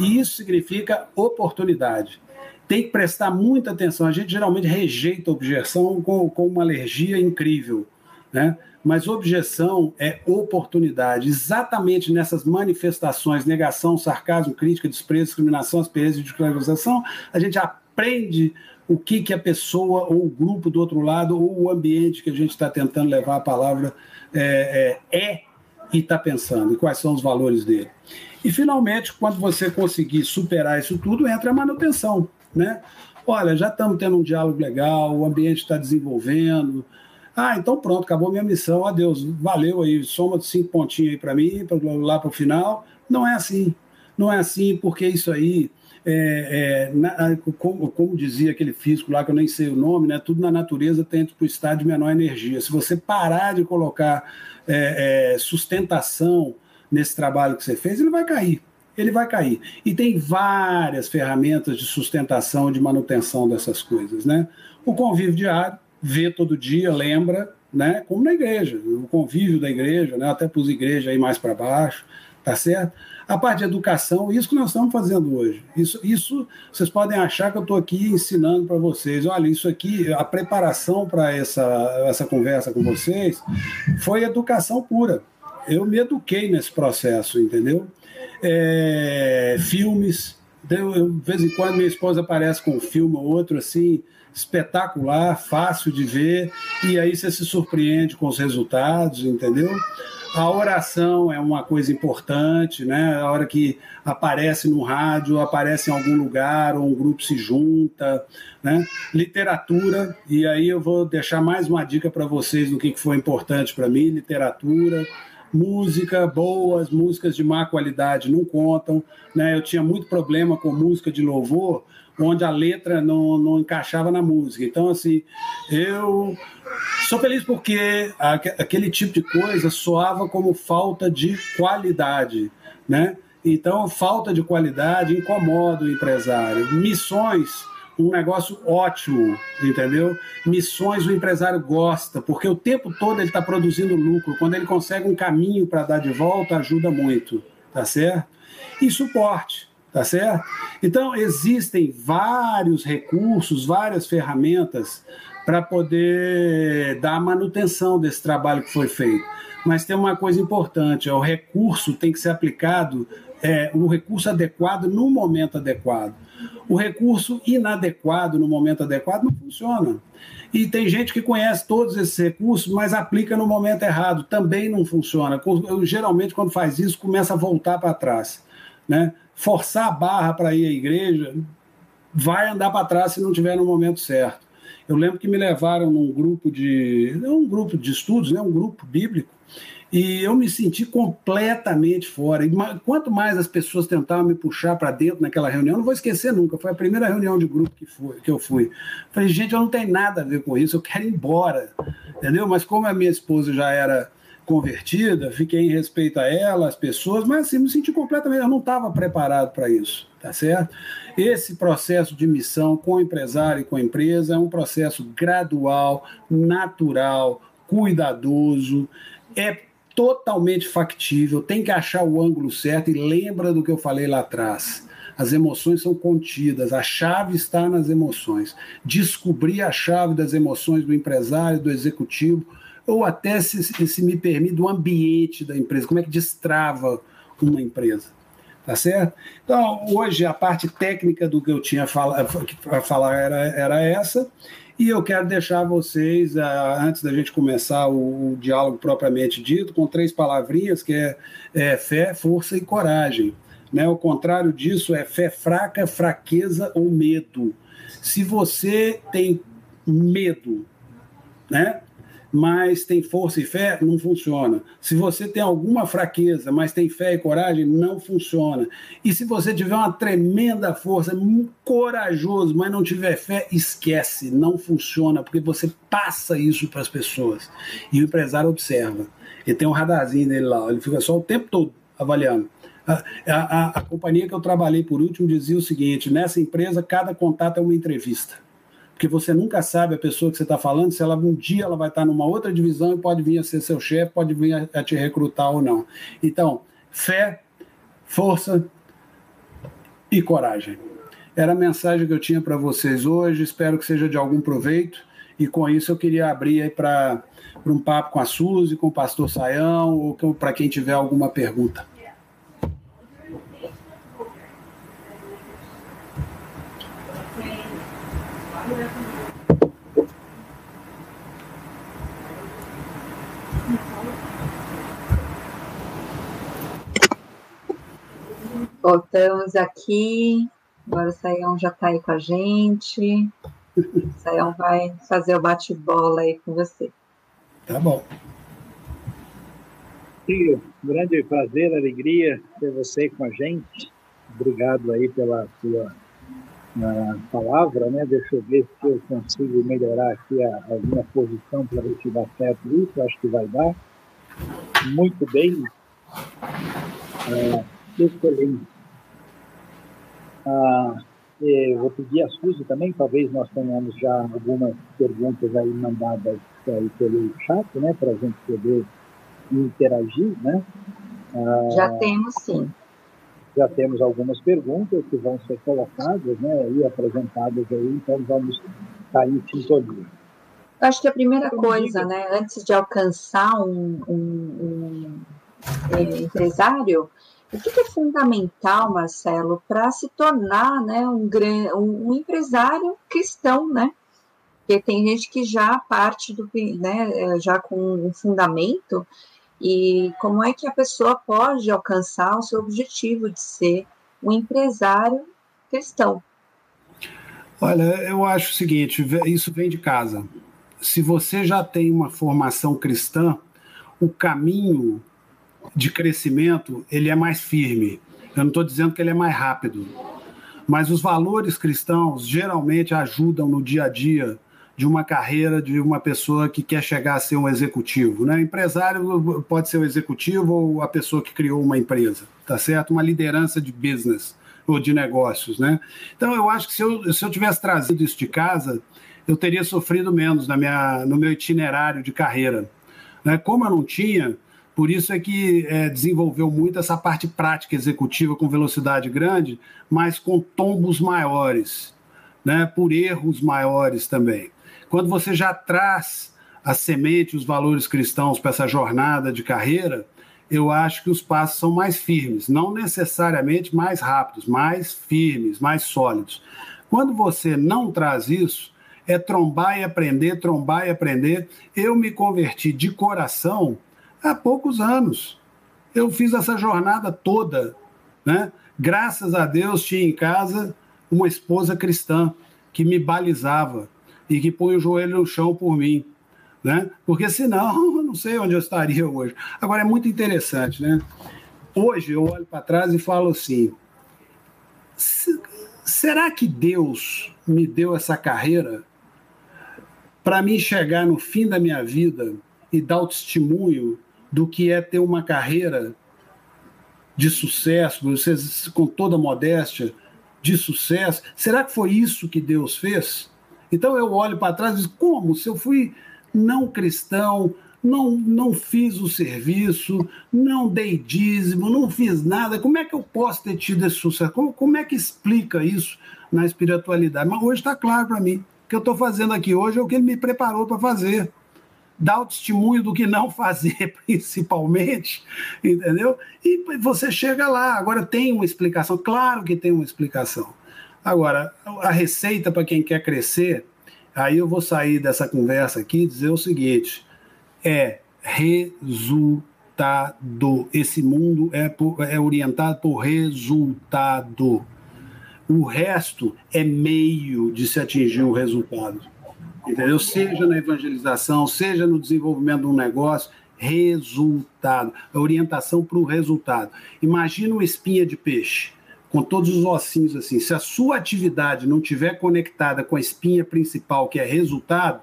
Speaker 2: E isso significa oportunidade. Tem que prestar muita atenção. A gente geralmente rejeita objeção com, com uma alergia incrível, né? Mas objeção é oportunidade. Exatamente nessas manifestações, negação, sarcasmo, crítica, desprezo, discriminação, aspereza e desclarização, a gente aprende o que, que a pessoa ou o grupo do outro lado ou o ambiente que a gente está tentando levar a palavra é, é, é e está pensando, e quais são os valores dele. E, finalmente, quando você conseguir superar isso tudo, entra a manutenção. Né? Olha, já estamos tendo um diálogo legal, o ambiente está desenvolvendo, ah, então pronto, acabou minha missão, adeus, valeu aí, soma cinco pontinhos aí para mim, pra, lá para o final. Não é assim, não é assim, porque isso aí, é, é, na, como, como, dizia aquele físico lá, que eu nem sei o nome, né, tudo na natureza tende para o estado de menor energia. Se você parar de colocar é, é, sustentação nesse trabalho que você fez, ele vai cair. Ele vai cair. E tem várias ferramentas de sustentação, de manutenção dessas coisas. Né? O convívio diário, vê todo dia, lembra, né? Como na igreja, o convívio da igreja, né? Até para os igrejas aí mais para baixo, tá certo? A parte de educação, isso que nós estamos fazendo hoje. Isso, isso vocês podem achar que eu estou aqui ensinando para vocês. Olha, isso aqui, a preparação para essa, essa conversa com vocês foi educação pura. Eu me eduquei nesse processo, entendeu? É, filmes, então, de vez em quando minha esposa aparece com um filme ou outro assim, espetacular, fácil de ver, e aí você se surpreende com os resultados, entendeu? A oração é uma coisa importante, né? A hora que aparece no rádio, aparece em algum lugar, ou um grupo se junta, né? Literatura, e aí eu vou deixar mais uma dica para vocês do que foi importante para mim: literatura música boas, músicas de má qualidade não contam. Né? Eu tinha muito problema com música de louvor, onde a letra não, não encaixava na música. Então, assim, eu sou feliz porque aquele tipo de coisa soava como falta de qualidade, né? Então, falta de qualidade incomoda o empresário. Missões, um negócio ótimo, entendeu? Missões o empresário gosta, porque o tempo todo ele está produzindo lucro. Quando ele consegue um caminho para dar de volta, ajuda muito, tá certo? E suporte tá certo? Então, existem vários recursos, várias ferramentas para poder dar manutenção desse trabalho que foi feito. Mas tem uma coisa importante: o recurso tem que ser aplicado, é, recurso adequado no momento adequado. O recurso inadequado no momento adequado não funciona. E tem gente que conhece todos esses recursos, mas aplica no momento errado, também não funciona. Geralmente, quando faz isso, começa a voltar para trás. Né? forçar a barra para ir à igreja, vai andar para trás se não tiver no momento certo. Eu lembro que me levaram num grupo de. Um grupo de estudos, né, um grupo bíblico, e eu me senti completamente fora. E quanto mais as pessoas tentavam me puxar para dentro naquela reunião, não vou esquecer nunca. Foi a primeira reunião de grupo que, foi, que eu fui. Falei, gente, eu não tenho nada a ver com isso, eu quero ir embora. Entendeu? Mas como a minha esposa já era convertida, fiquei em respeito a ela, as pessoas, mas assim, me senti completamente, eu não estava preparado para isso, tá certo? Esse processo de missão com o empresário e com a empresa é um processo gradual, natural, cuidadoso, é totalmente factível, tem que achar o ângulo certo e lembra do que eu falei lá atrás. As emoções são contidas, a chave está nas emoções. Descobrir a chave das emoções do empresário, do executivo, ou até, se, se me permite, o ambiente da empresa, como é que destrava uma empresa. Tá certo? Então, hoje, a parte técnica do que eu tinha para falar era, era essa, e eu quero deixar vocês, antes da gente começar o, o diálogo propriamente dito, com três palavrinhas, que é, é fé, força e coragem. Né? O contrário disso é fé fraca, fraqueza ou medo. Se você tem medo, né? Mas tem força e fé, não funciona. Se você tem alguma fraqueza, mas tem fé e coragem, não funciona. E se você tiver uma tremenda força, corajoso, mas não tiver fé, esquece, não funciona, porque você passa isso para as pessoas. E o empresário observa. Ele tem um radarzinho dele lá, ele fica só o tempo todo avaliando. A, a, a, companhia que eu trabalhei por último dizia o seguinte: nessa empresa, cada contato é uma entrevista porque você nunca sabe a pessoa que você está falando, se ela um dia ela vai estar tá numa outra divisão e pode vir a ser seu chefe, pode vir a, a te recrutar ou não. Então, fé, força e coragem. Era a mensagem que eu tinha para vocês hoje, espero que seja de algum proveito. E com isso eu queria abrir para um papo com a Suzy, com o pastor Saião, ou para quem tiver alguma pergunta.
Speaker 1: Voltamos aqui. Agora o Saião já está aí com a gente. O Saião vai fazer o bate-bola aí com você.
Speaker 2: Tá bom.
Speaker 3: Sim, grande prazer, alegria ter você com a gente. Obrigado aí pela sua palavra, né? Deixa eu ver se eu consigo melhorar aqui a, a minha posição para ver se dá certo isso. Acho que vai dar. Muito bem. Uh, excelente. Ah, vou pedir a Suzy também, talvez nós tenhamos já algumas perguntas aí mandadas aí pelo chat, né, para a gente poder interagir, né?
Speaker 1: Ah, já temos, sim.
Speaker 3: Já temos algumas perguntas que vão ser colocadas, né, e apresentadas aí, então vamos estar em sintonia.
Speaker 1: Acho que a primeira coisa, né, antes de alcançar um, um, um é, empresário, o que é fundamental, Marcelo, para se tornar né, um, um, empresário cristão, né? Porque tem gente que já parte do, né, já com um fundamento, e como é que a pessoa pode alcançar o seu objetivo de ser um empresário cristão?
Speaker 2: Olha, eu acho o seguinte: isso vem de casa. Se você já tem uma formação cristã, o caminho de crescimento ele é mais firme. Eu não estou dizendo que ele é mais rápido, mas os valores cristãos geralmente ajudam no dia a dia de uma carreira de uma pessoa que quer chegar a ser um executivo, né? Empresário pode ser o executivo ou a pessoa que criou uma empresa, tá certo? Uma liderança de business ou de negócios, né? Então eu acho que se eu, se eu tivesse trazido isso de casa, eu teria sofrido menos na minha, no meu itinerário de carreira, né? Como eu não tinha, por isso é que é, desenvolveu muito essa parte prática executiva com velocidade grande, mas com tombos maiores, né, por erros maiores também. Quando você já traz a semente, os valores cristãos para essa jornada de carreira, eu acho que os passos são mais firmes, não necessariamente mais rápidos, mais firmes, mais sólidos. Quando você não traz isso, é trombar e aprender, trombar e aprender. Eu me converti de coração há poucos anos. Eu fiz essa jornada toda, né? Graças a Deus tinha em casa uma esposa cristã que me balizava e que põe o joelho no chão por mim, né? Porque senão eu [laughs] não sei onde eu estaria hoje. Agora é muito interessante, né? Hoje eu olho para trás e falo assim: será que Deus me deu essa carreira para mim chegar no fim da minha vida e dar o testemunho do que é ter uma carreira de sucesso, vocês com toda modéstia, de sucesso. Será que foi isso que Deus fez? Então eu olho para trás e digo, como? Se eu fui não cristão, não, não fiz o serviço, não dei dízimo, não fiz nada, como é que eu posso ter tido esse sucesso? Como, como é que explica isso na espiritualidade? Mas hoje está claro para mim. O que eu estou fazendo aqui hoje é o que ele me preparou para fazer dar o testemunho do que não fazer, [laughs] principalmente, entendeu? E você chega lá. Agora tem uma explicação, claro que tem uma explicação. Agora, a receita para quem quer crescer, aí eu vou sair dessa conversa aqui e dizer o seguinte: é resultado. Esse mundo é, por, é orientado por resultado. O resto é meio de se atingir o resultado. Entendeu? Seja na evangelização, seja no desenvolvimento de um negócio, resultado, orientação para o resultado. Imagina uma espinha de peixe com todos os ossinhos assim. Se a sua atividade não tiver conectada com a espinha principal, que é resultado,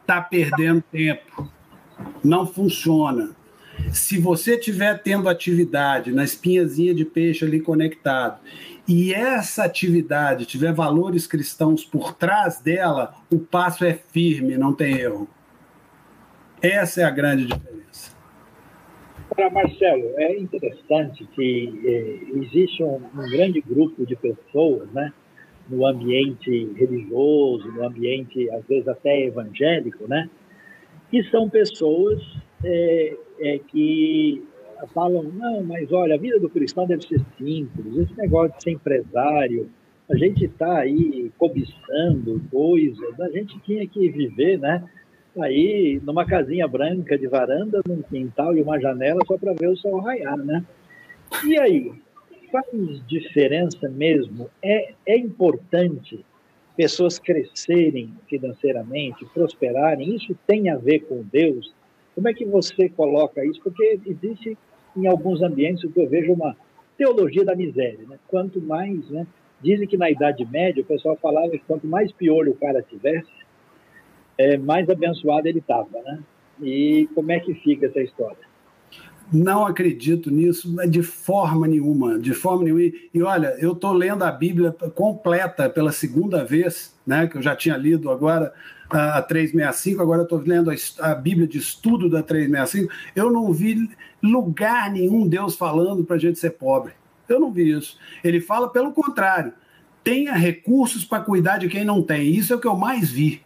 Speaker 2: está perdendo tempo. Não funciona. Se você estiver tendo atividade na espinhazinha de peixe ali conectado, e essa atividade tiver valores cristãos por trás dela, o passo é firme, não tem erro. Essa é a grande diferença.
Speaker 3: Para Marcelo, é interessante que eh, existe um, um, grande grupo de pessoas, né, no ambiente religioso, no ambiente às vezes até evangélico, né, que são pessoas é, é, que falam, não, mas olha, a vida do cristão deve ser simples, esse negócio de ser empresário, a gente está aí cobiçando coisas, a gente tinha que viver, né? Aí, numa casinha branca de varanda, num quintal e uma janela só para ver o sol raiar, né? E aí, faz diferença mesmo? É, é importante pessoas crescerem financeiramente, prosperarem? Isso tem a ver com Deus? Como é que você coloca isso? Porque existe em alguns ambientes o que eu vejo uma teologia da miséria. Né? Quanto mais, né? dizem que na Idade Média o pessoal falava que quanto mais piolho o cara tivesse, é, mais abençoado ele estava. Né? E como é que fica essa história?
Speaker 2: Não acredito nisso de forma nenhuma, de forma nenhuma. E olha, eu estou lendo a Bíblia completa pela segunda vez, né? Que eu já tinha lido agora a 365, agora estou lendo a, a, Bíblia de estudo da 365. Eu não vi lugar nenhum Deus falando para a gente ser pobre. Eu não vi isso. Ele fala pelo contrário. Tenha recursos para cuidar de quem não tem. Isso é o que eu mais vi.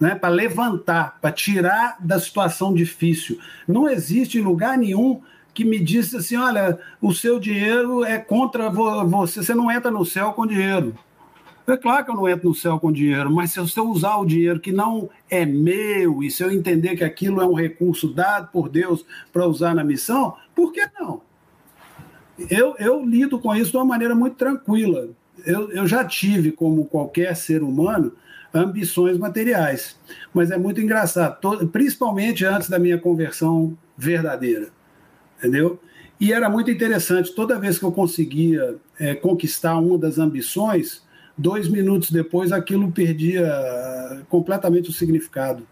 Speaker 2: Né, para levantar, para tirar da situação difícil. Não existe lugar nenhum que me disse assim: olha, o seu dinheiro é contra você, você não entra no céu com dinheiro. É claro que eu não entro no céu com dinheiro, mas se eu usar o dinheiro que não é meu e se eu entender que aquilo é um recurso dado por Deus para usar na missão, por que não? Eu, eu lido com isso de uma maneira muito tranquila. Eu, eu já tive, como qualquer ser humano, ambições materiais. Mas é muito engraçado, principalmente antes da minha conversão verdadeira. Entendeu? E era muito interessante, toda vez que eu conseguia é, conquistar uma das ambições, dois minutos depois aquilo perdia completamente o significado.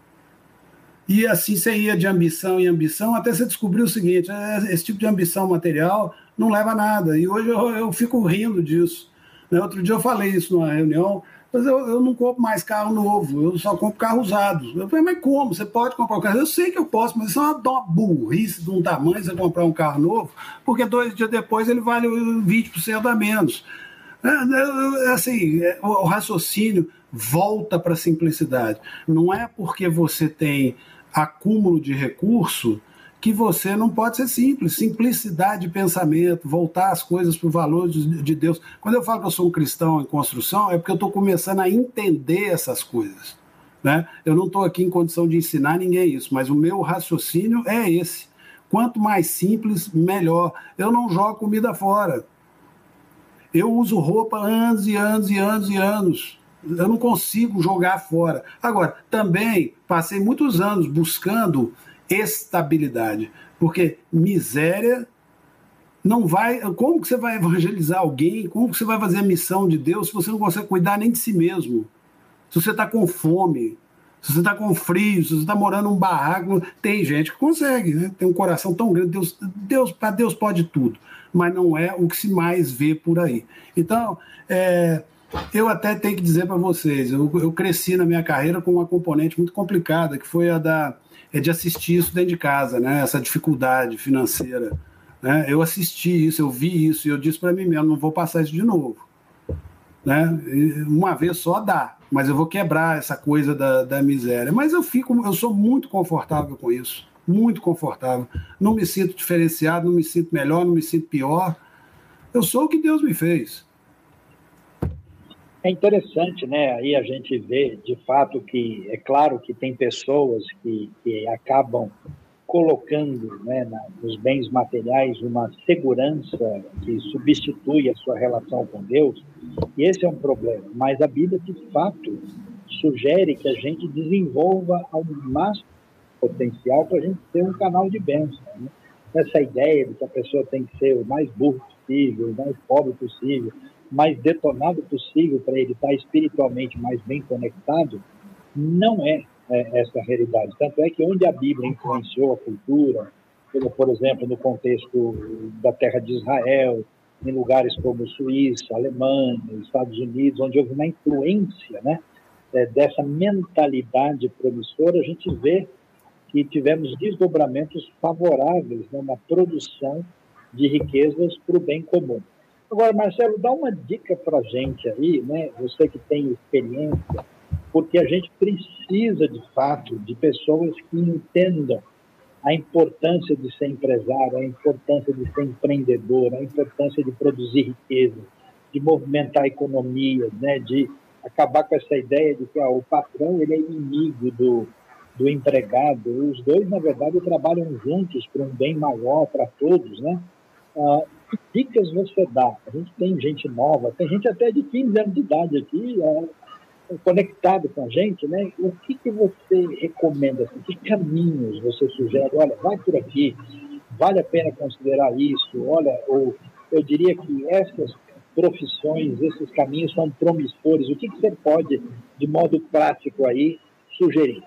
Speaker 2: E assim você ia de ambição em ambição até você descobrir o seguinte: é, esse tipo de ambição material não leva a nada. E hoje eu, eu fico rindo disso. Né? Outro dia eu falei isso numa reunião, mas eu, eu, não compro mais carro novo, eu só compro carro usado. Eu falei, mas como? Você pode comprar um carro? Eu sei que eu posso, mas isso é uma, uma burrice de um tamanho você comprar um carro novo, porque dois dias depois ele vale 20% a menos. É, é, é assim, o raciocínio volta para a simplicidade. Não é porque você tem acúmulo de recurso que você não pode ser simples. Simplicidade de pensamento, voltar as coisas para o valor de Deus. Quando eu falo que eu sou um cristão em construção, é porque eu estou começando a entender essas coisas. Né? Eu não estou aqui em condição de ensinar ninguém isso, mas o meu raciocínio é esse. Quanto mais simples, melhor. Eu não jogo comida fora. Eu uso roupa anos e anos e anos e anos. Eu não consigo jogar fora. Agora, também passei muitos anos buscando estabilidade, porque miséria não vai. Como que você vai evangelizar alguém? Como que você vai fazer a missão de Deus se você não consegue cuidar nem de si mesmo? Se você está com fome, se você está com frio, se você está morando num barraco, tem gente que consegue, né? Tem um coração tão grande. Deus, Deus para Deus pode tudo mas não é o que se mais vê por aí. Então, é, eu até tenho que dizer para vocês, eu, eu, cresci na minha carreira com uma componente muito complicada, que foi a da, é de assistir isso dentro de casa, né? essa dificuldade financeira. Né? Eu assisti isso, eu vi isso, e eu disse para mim mesmo, não vou passar isso de novo. Né? Uma vez só dá, mas eu vou quebrar essa coisa da, da miséria. Mas eu fico, eu sou muito confortável com isso muito confortável. Não me sinto diferenciado, não me sinto melhor, não me sinto pior. Eu sou o que Deus me fez.
Speaker 3: É interessante, né? Aí a gente vê, de fato, que é claro que tem pessoas que, que acabam colocando né, na, nos bens materiais uma segurança que substitui a sua relação com Deus, e esse é um problema. Mas a Bíblia, de fato, sugere que a gente desenvolva ao máximo potencial para a gente ter um canal de bênção. Né? Essa ideia de que a pessoa tem que ser o mais burro possível, o mais pobre possível, mais detonado possível para ele estar espiritualmente mais bem conectado, não é, é, essa realidade. Tanto é que onde a Bíblia influenciou a cultura, por exemplo, no contexto da terra de Israel, em lugares como Suíça, Alemanha, Estados Unidos, onde houve uma influência né, é, dessa mentalidade promissora, a gente vê que tivemos desdobramentos favoráveis né, na produção de riquezas para o bem comum. Agora, Marcelo, dá uma dica para gente aí, né? Você que tem experiência, porque a gente precisa, de fato, de pessoas que entendam a importância de ser empresário, a importância de ser empreendedor, a importância de produzir riqueza, de movimentar a economia, né? De acabar com essa ideia de que ah, o patrão ele é inimigo do, do empregado. Os dois, na verdade, trabalham juntos para um bem maior para todos, né? Que dicas você dá? A gente tem gente nova, tem gente até de 15 anos de idade aqui, é, conectado com a gente, né? O que, que você recomenda? Assim, que caminhos você sugere? Olha, vai por aqui, vale a pena considerar isso. Olha, ou, eu diria que essas profissões, esses caminhos são promissores. O que, que você pode, de modo prático aí, sugerir?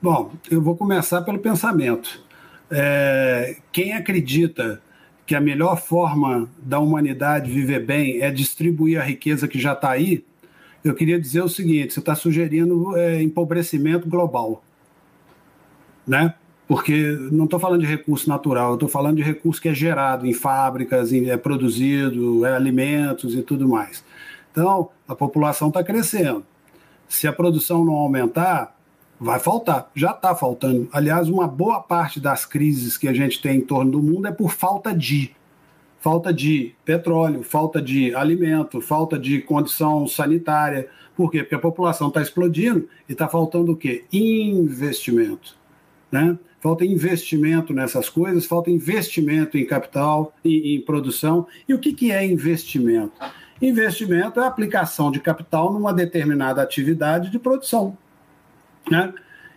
Speaker 2: Bom, eu vou começar pelo pensamento. É, quem acredita que a melhor forma da humanidade viver bem é distribuir a riqueza que já está aí, eu queria dizer o seguinte: você está sugerindo é, empobrecimento global. Né? Porque não estou falando de recurso natural, estou falando de recurso que é gerado em fábricas, em, é produzido, é alimentos e tudo mais. Então, a população está crescendo. Se a produção não aumentar, vai faltar, já está faltando. Aliás, uma boa parte das crises que a gente tem em torno do mundo é por falta de. Falta de petróleo, falta de alimento, falta de condição sanitária. Por quê? Porque a população está explodindo e está faltando o quê? Investimento. Né? Falta investimento nessas coisas, falta investimento em capital, em, em produção. E o que, que é investimento? Investimento é a aplicação de capital numa determinada atividade de produção. Né?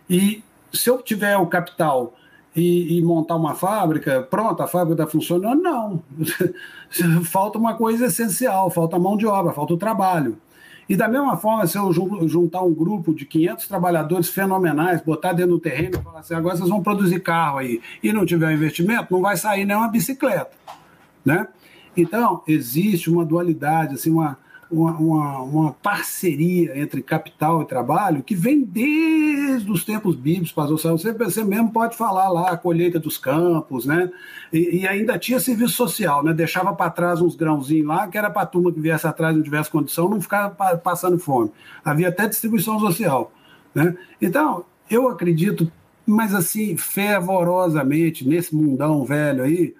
Speaker 2: E se eu tiver o capital e, e, montar uma fábrica, pronto, a fábrica está funcionando? Não. [laughs] falta uma coisa essencial, falta mão de obra, falta o trabalho. E da mesma forma, se eu juntar um grupo de 500 trabalhadores fenomenais, botar dentro do terreno e falar assim, agora vocês vão produzir carro aí, e não tiver investimento, não vai sair nem uma bicicleta. Né? Então, existe uma dualidade, assim, uma, uma, uma, uma, parceria entre capital e trabalho que vem desde os tempos bíblicos, pastor você, você mesmo pode falar lá a colheita dos campos, né? E, e ainda tinha serviço social, né? Deixava para trás uns grãozinhos lá, que era para a turma que viesse atrás não tivesse condição, não ficar passando fome. Havia até distribuição social, né? Então, eu acredito, mas assim, fervorosamente, nesse mundão velho aí,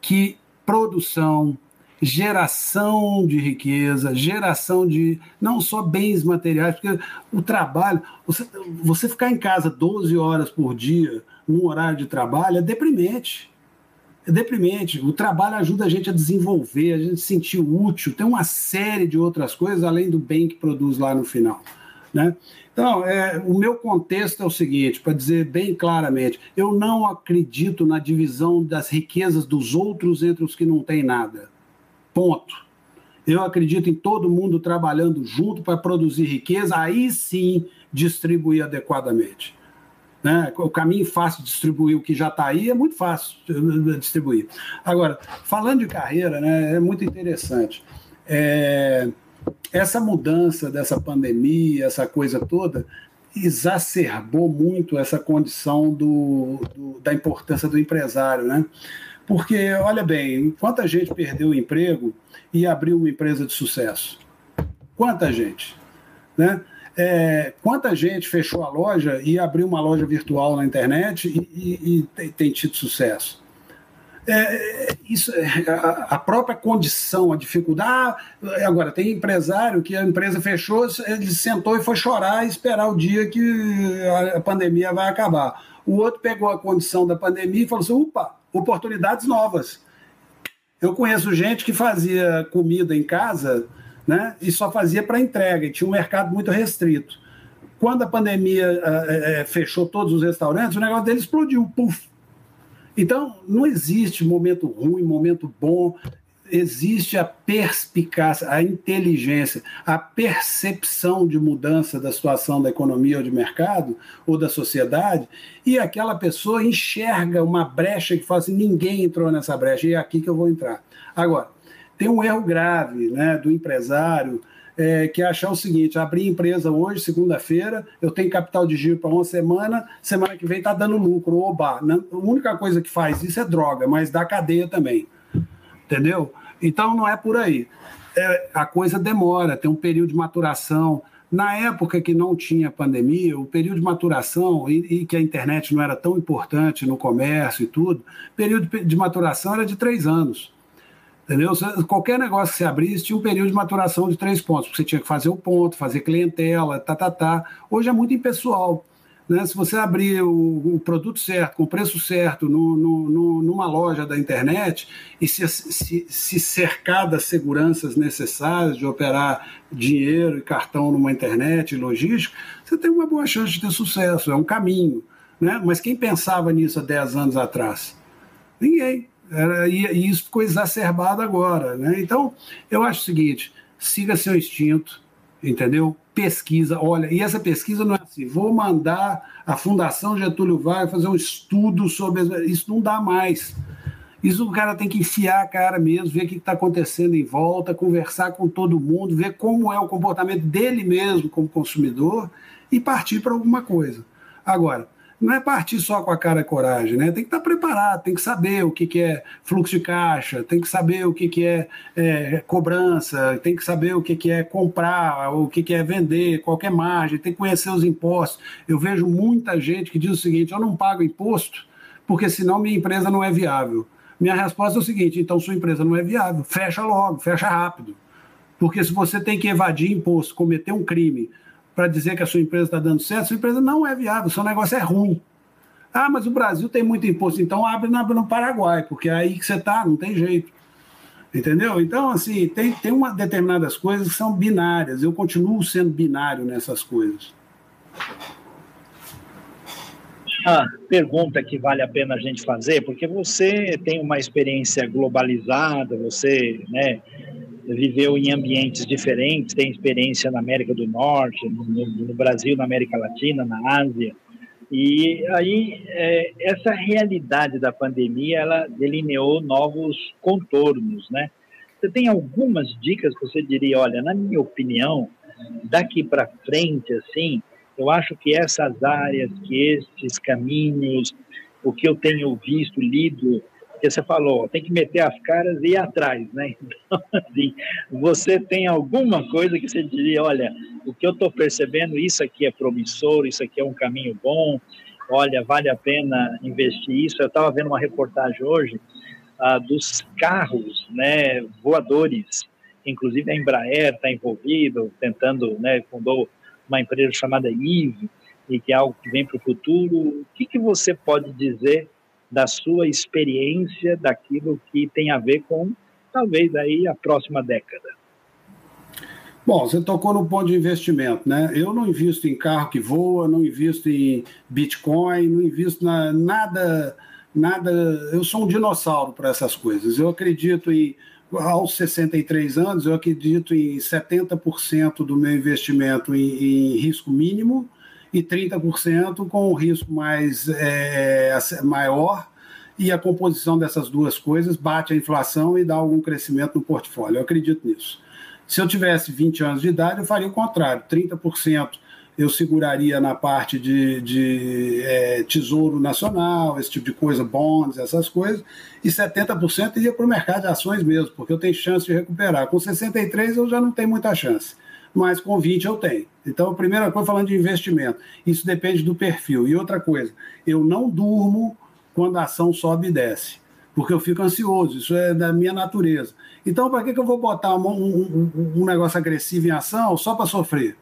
Speaker 2: que produção, geração de riqueza, geração de não só bens materiais, porque o trabalho, você, você ficar em casa 12 horas por dia, num horário de trabalho, é deprimente. É deprimente. O trabalho ajuda a gente a desenvolver, a gente se sentir útil, tem uma série de outras coisas além do bem que produz lá no final. Né? Então, é, o meu contexto é o seguinte, para dizer bem claramente, eu não acredito na divisão das riquezas dos outros entre os que não têm nada. Ponto. Eu acredito em todo mundo trabalhando junto para produzir riqueza, aí sim distribuir adequadamente. Né? O caminho fácil de distribuir o que já está aí é muito fácil distribuir. Agora, falando de carreira, né, é muito interessante. É, essa mudança dessa pandemia, essa coisa toda, exacerbou muito essa condição do, do da importância do empresário. Né? Porque, olha bem, quanta gente perdeu o emprego e abriu uma empresa de sucesso? Quanta gente? Né? É, quanta gente fechou a loja e abriu uma loja virtual na internet e, e, e tem, tido sucesso? É, isso, a, a, própria condição, a dificuldade. Ah, agora, tem empresário que a empresa fechou, ele sentou e foi chorar e esperar o dia que a, a pandemia vai acabar. O outro pegou a condição da pandemia e falou assim: opa, oportunidades novas. Eu conheço gente que fazia comida em casa né, e só fazia para entrega, e tinha um mercado muito restrito. Quando a pandemia é, fechou todos os restaurantes, o negócio dele explodiu, puf. Então, não existe momento ruim, momento bom existe a perspicácia, a inteligência, a percepção de mudança da situação da economia ou de mercado ou da sociedade, e aquela pessoa enxerga uma brecha que fala assim: ninguém entrou nessa brecha, e é aqui que eu vou entrar. Agora, tem um erro grave né, do empresário. É, que é achar o seguinte: abrir empresa hoje, segunda-feira, eu tenho capital de giro para uma semana, semana que vem está dando lucro, oba. A única coisa que faz isso é droga, mas dá cadeia também. Entendeu? Então não é por aí. É, a coisa demora, tem um período de maturação. Na época que não tinha pandemia, o período de maturação e, e, que a internet não era tão importante no comércio e tudo, período de maturação era de três anos. Entendeu? Qualquer negócio que você abrisse tinha um período de maturação de três pontos, porque você tinha que fazer o ponto, fazer clientela, tá, tá, tá. Hoje é muito impessoal. Né? Se você abrir o, o, produto certo, com o preço certo, no, no, no, numa loja da internet e se, se, se, cercar das seguranças necessárias de operar dinheiro e cartão numa internet e logística, você tem uma boa chance de ter sucesso. É um caminho. Né? Mas quem pensava nisso há 10 anos atrás? Ninguém. Era, e, e isso ficou exacerbado agora. Né? Então, eu acho o seguinte: siga seu instinto, entendeu? pesquisa. Olha, e essa pesquisa não é assim, vou mandar a Fundação Getúlio Vargas fazer um estudo sobre. Isso não dá mais. Isso o cara tem que enfiar a cara mesmo, ver o que está acontecendo em volta, conversar com todo mundo, ver como é o comportamento dele mesmo como consumidor e partir para alguma coisa. Agora, não é partir só com a cara e coragem, né? Tem que estar preparado, tem que saber o que, que é fluxo de caixa, tem que saber o que, que é, é cobrança, tem que saber o que, que é comprar, o que, que é vender, qualquer margem, tem que conhecer os impostos. Eu vejo muita gente que diz o seguinte: eu não pago imposto porque senão minha empresa não é viável. Minha resposta é o seguinte: então sua empresa não é viável, fecha logo, fecha rápido. Porque se você tem que evadir imposto, cometer um crime, para dizer que a sua empresa está dando certo, sua empresa não é viável, seu negócio é ruim. Ah, mas o Brasil tem muito imposto, então abre no Paraguai, porque é aí que você está, não tem jeito. Entendeu? Então, assim, tem, tem uma determinadas coisas que são binárias. Eu continuo sendo binário nessas coisas.
Speaker 3: A pergunta que vale a pena a gente fazer, porque você tem uma experiência globalizada, você né, viveu em ambientes diferentes, tem experiência na América do Norte, no, no Brasil, na América Latina, na Ásia. E aí, é, essa realidade da pandemia, ela delineou novos contornos, né? Você tem algumas dicas que você diria, olha, na minha opinião, daqui para frente, assim, eu acho que essas áreas, que esses caminhos, o que eu tenho visto, lido, que você falou, tem que meter as caras e ir atrás, né? [laughs] Então, assim, você tem alguma coisa que você diria, olha, o que eu estou percebendo, isso aqui é promissor, isso aqui é um caminho bom, olha, vale a pena investir isso. Eu estava vendo uma reportagem hoje ah, dos carros, né, voadores, inclusive a Embraer está envolvido, tentando, né, fundou uma empresa chamada IVE, e que é algo que vem para o futuro. O que, que você pode dizer da sua experiência, daquilo que tem a ver com talvez aí a próxima década.
Speaker 2: Bom, você tocou no ponto de investimento, né? Eu não invisto em carro que voa, não invisto em Bitcoin, não invisto na nada, nada. Eu sou um dinossauro para essas coisas. Eu acredito em aos 63 anos, eu acredito em 70% do meu investimento em, em risco mínimo e 30% com o risco mais é, maior, e a composição dessas duas coisas bate a inflação e dá algum crescimento no portfólio. Eu acredito nisso. Se eu tivesse 20 anos de idade, eu faria o contrário: 30% eu seguraria na parte de, de é, tesouro nacional, esse tipo de coisa, bonds, essas coisas, e 70% iria para o mercado de ações mesmo, porque eu tenho chance de recuperar. Com 63 eu já não tenho muita chance mas com 20 eu tenho. Então, a primeira coisa, falando de investimento, isso depende do perfil. E outra coisa, eu não durmo quando a ação sobe e desce, porque eu fico ansioso, isso é da minha natureza. Então, para que, que eu vou botar um, um, um negócio agressivo em ação só para sofrer?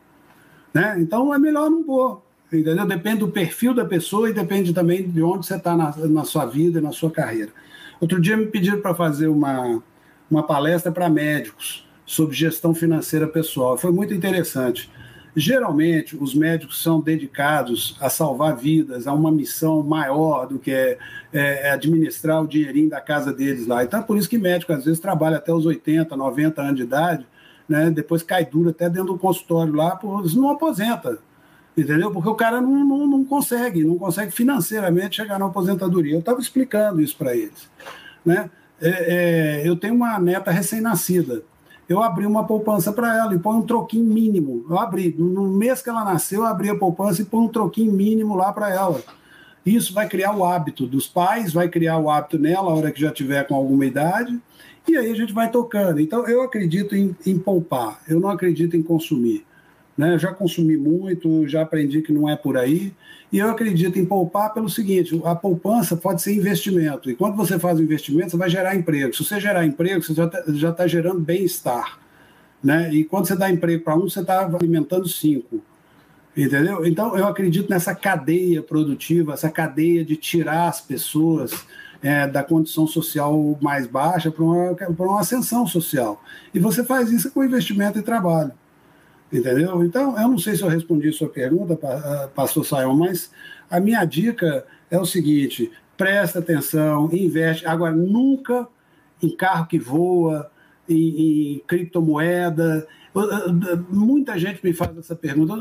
Speaker 2: Né? Então, é melhor não pôr. Entendeu? Depende do perfil da pessoa e depende também de onde você está na, na sua vida e na sua carreira. Outro dia me pediram para fazer uma, uma palestra para médicos sobre gestão financeira pessoal. Foi muito interessante. Geralmente, os médicos são dedicados a salvar vidas, a uma missão maior do que é, é, é administrar o dinheirinho da casa deles lá. Então, é por isso que médico, às vezes, trabalha até os 80, 90 anos de idade, né? depois cai duro até dentro do consultório lá, por, não aposenta, entendeu? Porque o cara não, não, não consegue, não consegue financeiramente chegar na aposentadoria. Eu estava explicando isso para eles. Né? É, é, eu tenho uma neta recém-nascida eu abri uma poupança para ela e põe um troquinho mínimo. Eu abri, no mês que ela nasceu, eu abri a poupança e põe um troquinho mínimo lá para ela. Isso vai criar o hábito dos pais, vai criar o hábito nela, a hora que já tiver com alguma idade, e aí a gente vai tocando. Então, eu acredito em, em poupar, eu não acredito em consumir. Né? Já consumi muito, já aprendi que não é por aí. E eu acredito em poupar pelo seguinte: a poupança pode ser investimento. E quando você faz o investimento, você vai gerar emprego. Se você gerar emprego, você já está tá gerando bem-estar. Né? E quando você dá emprego para um, você está alimentando cinco. Entendeu? Então, eu acredito nessa cadeia produtiva, essa cadeia de tirar as pessoas é, da condição social mais baixa para uma, uma ascensão social. E você faz isso com investimento e trabalho. Entendeu? Então, eu não sei se eu respondi sua pergunta, pastor Sayão, mas a minha dica é o seguinte: presta atenção, investe. Agora, nunca em carro que voa, em, em criptomoeda. Muita gente me faz essa pergunta.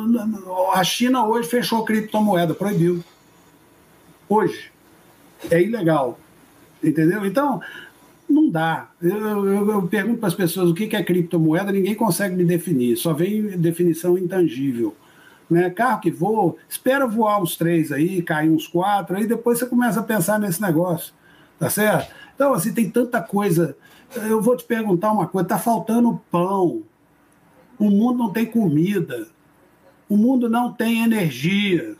Speaker 2: A China hoje fechou criptomoeda, proibiu. Hoje. É ilegal. Entendeu? Então, não dá. Eu, eu, eu pergunto para as pessoas o que é criptomoeda, ninguém consegue me definir, só vem definição intangível. Né? Carro que voa, espera voar uns três aí, cair uns quatro, aí depois você começa a pensar nesse negócio, tá certo? Então, assim, tem tanta coisa. Eu vou te perguntar uma coisa: tá faltando pão, o mundo não tem comida, o mundo não tem energia.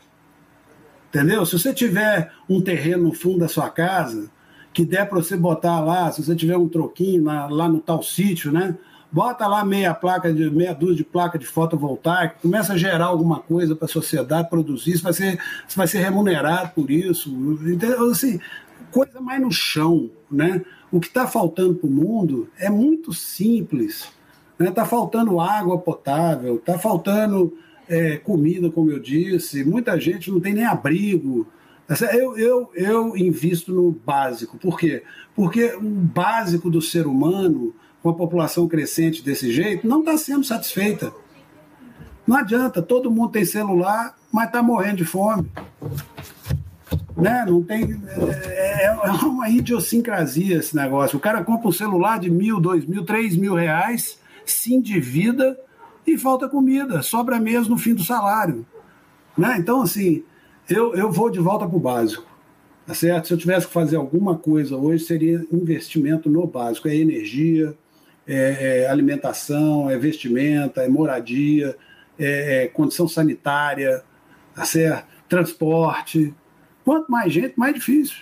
Speaker 2: Entendeu? Se você tiver um terreno no fundo da sua casa, que der para você botar lá, se você tiver um troquinho na, lá no tal sítio, né? Bota lá meia placa de meia dúzia de placa de fotovoltaica, começa a gerar alguma coisa para a sociedade produzir, você vai ser, você vai ser remunerado por isso. Então, assim, coisa mais no chão, né? O que está faltando para o mundo é muito simples. Está né? Tá faltando água potável, está faltando é, comida, como eu disse, muita gente não tem nem abrigo. Eu, eu, eu invisto no básico. Por quê? Porque o básico do ser humano, com a população crescente desse jeito, não está sendo satisfeita. Não adianta, todo mundo tem celular, mas está morrendo de fome. Né? Não tem, é, é, uma idiosincrasia esse negócio. O cara compra um celular de mil, dois mil, três mil reais, se endivida e falta comida, sobra mesmo no fim do salário. Né? Então, assim, eu, eu vou de volta para o básico. Tá certo? Se eu tivesse que fazer alguma coisa hoje, seria investimento no básico. É energia, é, é alimentação, é vestimenta, é moradia, é, é condição sanitária, tá certo? transporte. Quanto mais gente, mais difícil.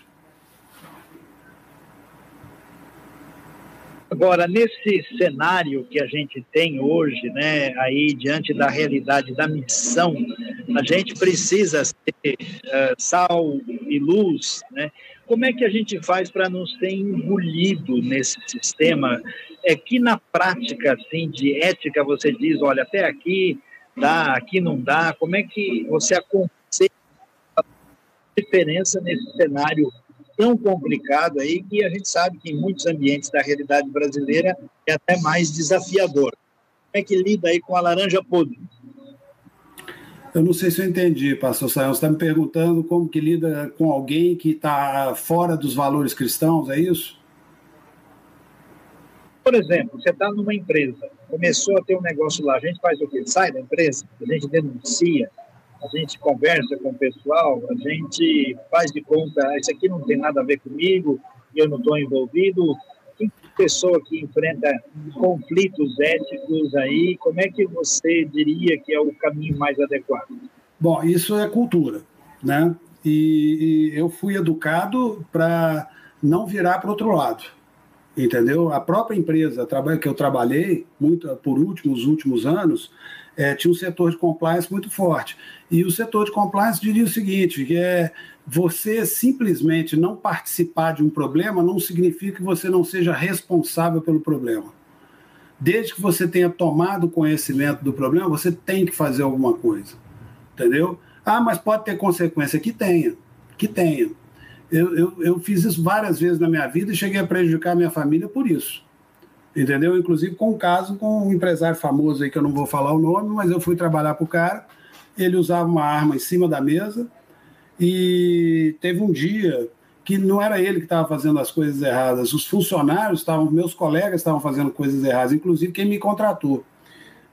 Speaker 3: Agora, nesse cenário que a gente tem hoje, né, aí diante da realidade da missão, a gente precisa ser uh, sal e luz, né? Como é que a gente faz para não ser engolido nesse sistema? É que na prática, assim, de ética, você diz, olha, até aqui dá, aqui não dá. Como é que você aconselha a diferença nesse cenário tão complicado aí que a gente sabe que em muitos ambientes da realidade brasileira é até mais desafiador. Como é que lida aí com a laranja podre?
Speaker 2: Eu não sei se eu entendi, pastor Sayão. Você está me perguntando como que lida com alguém que está fora dos valores cristãos, é isso?
Speaker 3: Por exemplo, você está numa empresa, começou a ter um negócio lá, a gente faz o quê? Sai da empresa, a gente denuncia, a gente conversa com o pessoal, a gente faz de conta, isso aqui não tem nada a ver comigo, eu não estou envolvido. Que pessoa que enfrenta conflitos éticos aí, como é que você diria que é o caminho mais adequado?
Speaker 2: Bom, isso é cultura, né? E, e eu fui educado para não virar para outro lado, entendeu? A própria empresa que eu trabalhei muito por últimos últimos anos, é, tinha um setor de compliance muito forte. E o setor de compliance diria o seguinte: que é você simplesmente não participar de um problema não significa que você não seja responsável pelo problema. Desde que você tenha tomado conhecimento do problema, você tem que fazer alguma coisa. Entendeu? Ah, mas pode ter consequência. Que tenha. Que tenha. Eu, eu, eu fiz isso várias vezes na minha vida e cheguei a prejudicar a minha família por isso. Entendeu? Inclusive com um caso com um empresário famoso aí, que eu não vou falar o nome, mas eu fui trabalhar para o cara. Ele usava uma arma em cima da mesa e teve um dia que não era ele que estava fazendo as coisas erradas, os funcionários estavam, meus colegas estavam fazendo coisas erradas, inclusive quem me contratou.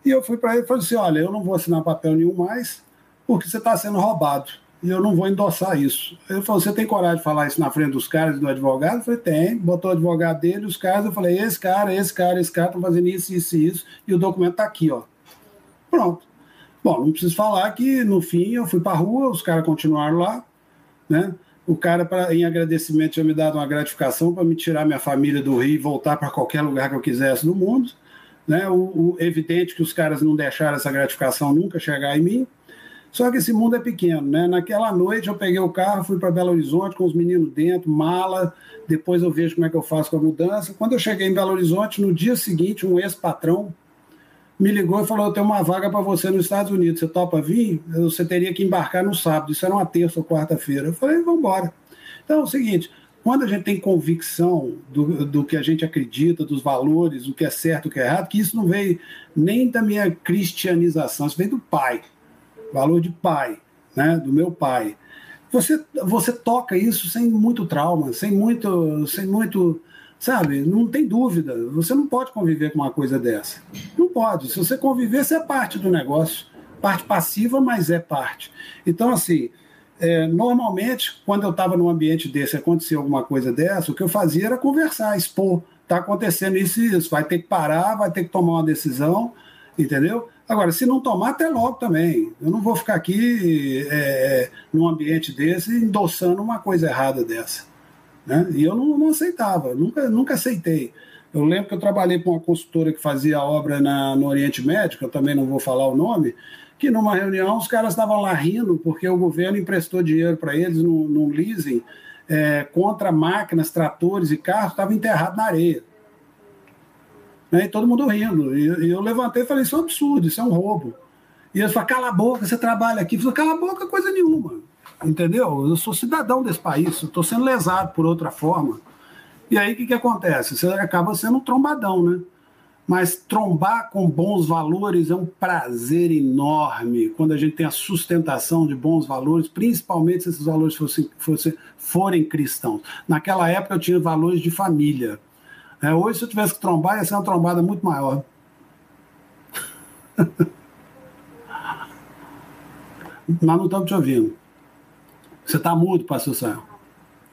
Speaker 2: E eu fui para ele e falei assim: olha, eu não vou assinar papel nenhum mais, porque você está sendo roubado. E eu não vou endossar isso. Ele falou: você tem coragem de falar isso na frente dos caras do advogado? Eu falei: tem. Botou o advogado dele, os caras. Eu falei: esse cara, esse cara, esse cara estão fazendo isso, isso e isso. E o documento está aqui, ó. Pronto. Bom, não preciso falar que no fim eu fui para a rua, os caras continuaram lá, né? o cara, pra, em agradecimento, tinha me dado uma gratificação para me tirar minha família do Rio e voltar para qualquer lugar que eu quisesse no mundo. Né? O, o, evidente que os caras não deixaram essa gratificação nunca chegar em mim. Só que esse mundo é pequeno, né? Naquela noite eu peguei o carro, fui para Belo Horizonte com os meninos dentro, mala. Depois eu vejo como é que eu faço com a mudança. Quando eu cheguei em Belo Horizonte, no dia seguinte, um ex-patrão me ligou e falou: Eu tenho uma vaga para você nos Estados Unidos, você topa vir? Você teria que embarcar no sábado, isso era uma terça ou quarta-feira. Eu falei: Vamos embora. Então é o seguinte: quando a gente tem convicção do, do que a gente acredita, dos valores, do que é certo, o que é errado, que isso não veio nem da minha cristianização, isso veio do pai, valor de pai, né, do meu pai. Você, você toca isso sem muito trauma, sem muito, sem muito Sabe? Não tem dúvida. Você não pode conviver com uma coisa dessa. Não pode. Se você conviver, você é parte do negócio. Parte passiva, mas é parte. Então, assim, é, normalmente, quando eu estava num ambiente desse, acontecia alguma coisa dessa, o que eu fazia era conversar, expor. Está acontecendo isso e isso. Vai ter que parar, vai ter que tomar uma decisão, entendeu? Agora, se não tomar, até logo também. Eu não vou ficar aqui é, num ambiente desse endossando uma coisa errada dessa. Né? E eu não, não aceitava, nunca, nunca aceitei. Eu lembro que eu trabalhei com uma consultora que fazia obra na, no Oriente Médio, eu também não vou falar o nome, que numa reunião os caras estavam lá rindo porque o governo emprestou dinheiro para eles num, num leasing é, contra máquinas, tratores e carros, estava enterrado na areia. Né? E todo mundo rindo. E, e, eu levantei e falei: Isso é um absurdo, isso é um roubo. E eles falaram: Cala a boca, você trabalha aqui. Eu falei: Cala a boca, coisa nenhuma entendeu? Eu sou cidadão desse país, estou sendo lesado por outra forma. E aí o que, que acontece? Você acaba sendo um trombadão, né? Mas trombar com bons valores é um prazer enorme quando a gente tem a sustentação de bons valores, principalmente se esses valores fossem, fossem, forem cristãos. Naquela época eu tinha valores de família. É, hoje, se eu tivesse que trombar, ia ser uma trombada muito maior. [laughs] Nós não estamos te ouvindo. Você está mudo, pastor Sam.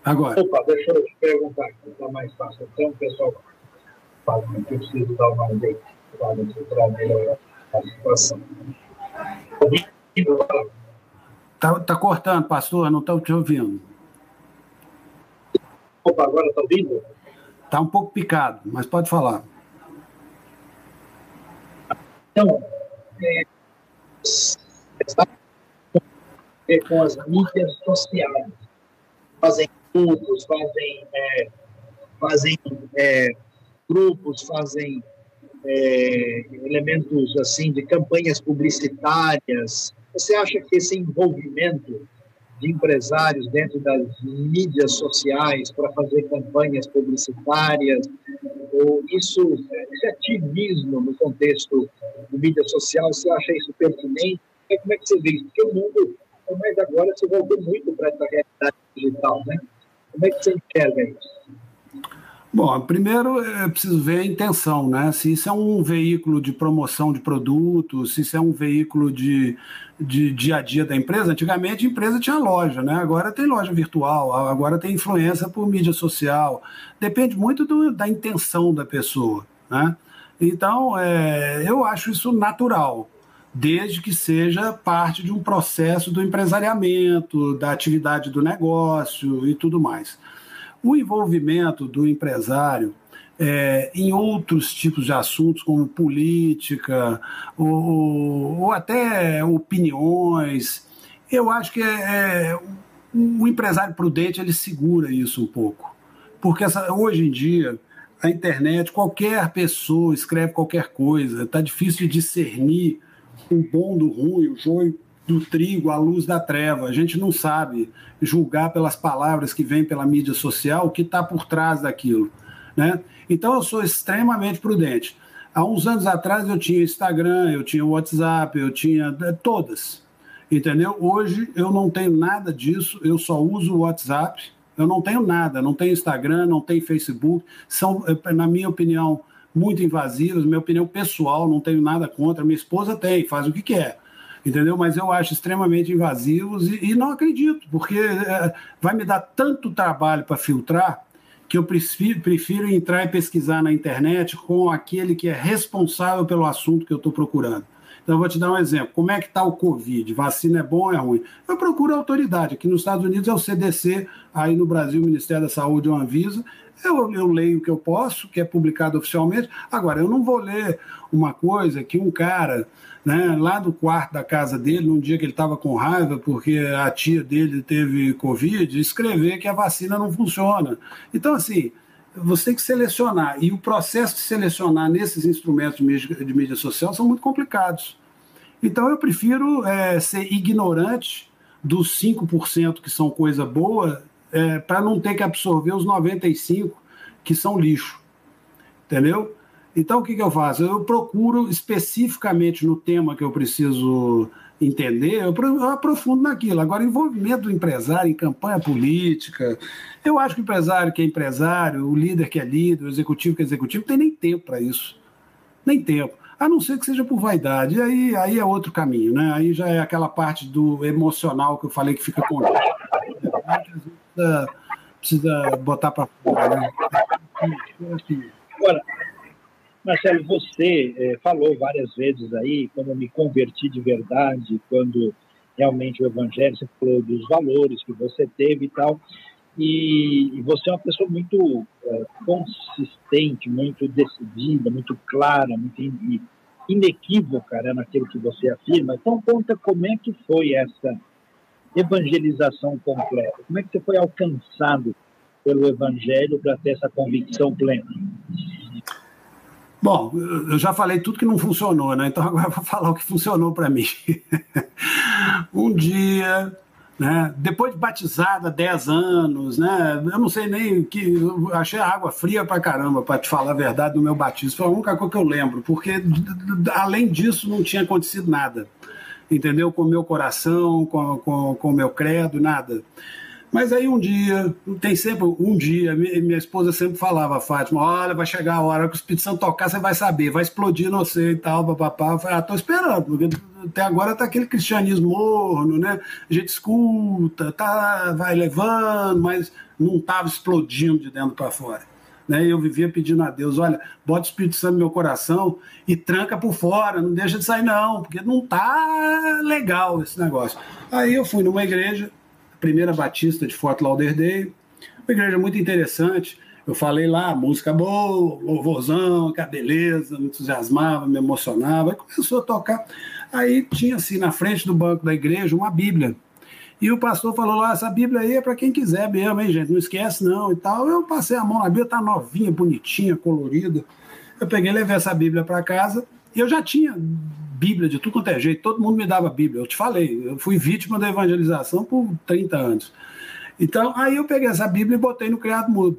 Speaker 2: Agora.
Speaker 3: Opa, deixa eu te perguntar aqui, está mais fácil. Então, o pessoal falando que eu preciso dar uma identificada para melhorar a situação.
Speaker 2: Está tá cortando, pastor, não estou te ouvindo.
Speaker 3: Opa, agora está ouvindo?
Speaker 2: Está um pouco picado, mas pode falar.
Speaker 3: Então, é, com as mídias sociais. Fazem grupos, fazem, é, fazem é, grupos, fazem é, elementos assim de campanhas publicitárias. Você acha que esse envolvimento de empresários dentro das mídias sociais para fazer campanhas publicitárias, ou isso, esse ativismo no contexto de mídia social, você acha isso pertinente? Como é que você vê isso? Porque o mundo mas agora se voltou muito para essa realidade digital, né? Como é que você enxerga isso?
Speaker 2: Bom, primeiro é preciso ver a intenção, né? Se isso é um veículo de promoção de produtos, se isso é um veículo de, de dia a dia da empresa. Antigamente a empresa tinha loja, né? Agora tem loja virtual, agora tem influência por mídia social. Depende muito do, da intenção da pessoa, né? Então, é, eu acho isso natural desde que seja parte de um processo do empresariamento, da atividade do negócio e tudo mais. O envolvimento do empresário é, em outros tipos de assuntos, como política ou, ou até opiniões, eu acho que é, é, o empresário prudente ele segura isso um pouco. Porque essa, hoje em dia a internet, qualquer pessoa escreve qualquer coisa, está difícil de discernir o bom do ruim, o joio do trigo, a luz da treva. A gente não sabe julgar pelas palavras que vêm pela mídia social o que está por trás daquilo. Né? Então eu sou extremamente prudente. Há uns anos atrás eu tinha Instagram, eu tinha WhatsApp, eu tinha é, todas. Entendeu? Hoje eu não tenho nada disso, eu só uso o WhatsApp, eu não tenho nada, não tenho Instagram, não tenho Facebook. São, é, na minha opinião, muito invasivas, minha opinião pessoal, não tenho nada contra. Minha esposa tem, faz o que quer entendeu? Mas eu acho extremamente invasivos e, e não acredito, porque é, vai me dar tanto trabalho para filtrar que eu prefiro, prefiro entrar e pesquisar na internet com aquele que é responsável pelo assunto que eu estou procurando. Então, eu vou te dar um exemplo. Como é que está o Covid? Vacina é bom ou é ruim? Eu procuro autoridade. Aqui nos Estados Unidos é o CDC, aí no Brasil o Ministério da Saúde é o Anvisa. Eu, eu leio o que eu posso, que é publicado oficialmente. Agora, eu não vou ler uma coisa que um cara né, lá do quarto da casa dele, num dia que ele estava com raiva porque a tia dele teve Covid, escrever que a vacina não funciona. Então, assim, você tem que selecionar. E o processo de selecionar nesses instrumentos de mídia, de mídia social são muito complicados. Então, eu prefiro é, ser ignorante dos 5% que são coisa boa, é, para não ter que absorver os 95% que são lixo. Entendeu? Então, o que, que eu faço? Eu procuro especificamente no tema que eu preciso entender, eu, aprofundo naquilo. Agora, envolvimento do empresário em campanha política, eu acho que o empresário que é empresário, o líder que é líder, o executivo que é executivo, tem nem tempo para isso. Nem tempo. A não ser que seja por vaidade. E aí, aí é outro caminho, né? Aí já é aquela parte do emocional que eu falei que fica com. Precisa, precisa botar para fora, né?
Speaker 3: Agora, Marcelo, você é, falou várias vezes aí, quando eu me converti de verdade, quando realmente o Evangelho, você falou dos valores que você teve e tal, e, e você é uma pessoa muito é, consistente, muito decidida, muito clara, muito in, inequívoca né, naquilo que você afirma. Então, conta como é que foi essa evangelização completa, como é que você foi alcançado pelo Evangelho para ter essa convicção plena?
Speaker 2: Bom, eu já falei tudo que não funcionou, né? Então [laughs] agora eu vou falar o que funcionou para mim. [laughs] um dia, né? Depois de batizada, 10 anos, né? Eu não sei nem que. Achei a água fria para caramba, para te falar a verdade, do meu batismo. Foi a única coisa que eu lembro, porque além disso não tinha acontecido nada. Entendeu? Com o meu coração, com, com, com o meu credo, nada. Mas aí um dia, tem sempre um dia, minha esposa sempre falava, Fátima, olha, vai chegar a hora que o Espírito Santo tocar, você vai saber, vai explodir no você e tal, papapá. Eu falei, ah, tô esperando, porque até agora tá aquele cristianismo morno, né? A gente escuta, tá, vai levando, mas não tava explodindo de dentro para fora. Né? Eu vivia pedindo a Deus, olha, bota o Espírito Santo no meu coração e tranca por fora, não deixa de sair não, porque não tá legal esse negócio. Aí eu fui numa igreja, primeira batista de Fort Lauderdale, uma igreja muito interessante. Eu falei lá, música boa, louvorzão, que a beleza, me entusiasmava, me emocionava. Começou a tocar. Aí tinha assim, na frente do banco da igreja, uma Bíblia. E o pastor falou lá, essa Bíblia aí é para quem quiser mesmo, hein, gente? Não esquece não e tal. Eu passei a mão na Bíblia, tá novinha, bonitinha, colorida. Eu peguei, levei essa Bíblia para casa e eu já tinha Bíblia de tudo quanto é jeito, todo mundo me dava Bíblia. Eu te falei, eu fui vítima da evangelização por 30 anos. Então, aí eu peguei essa Bíblia e botei no criado mudo.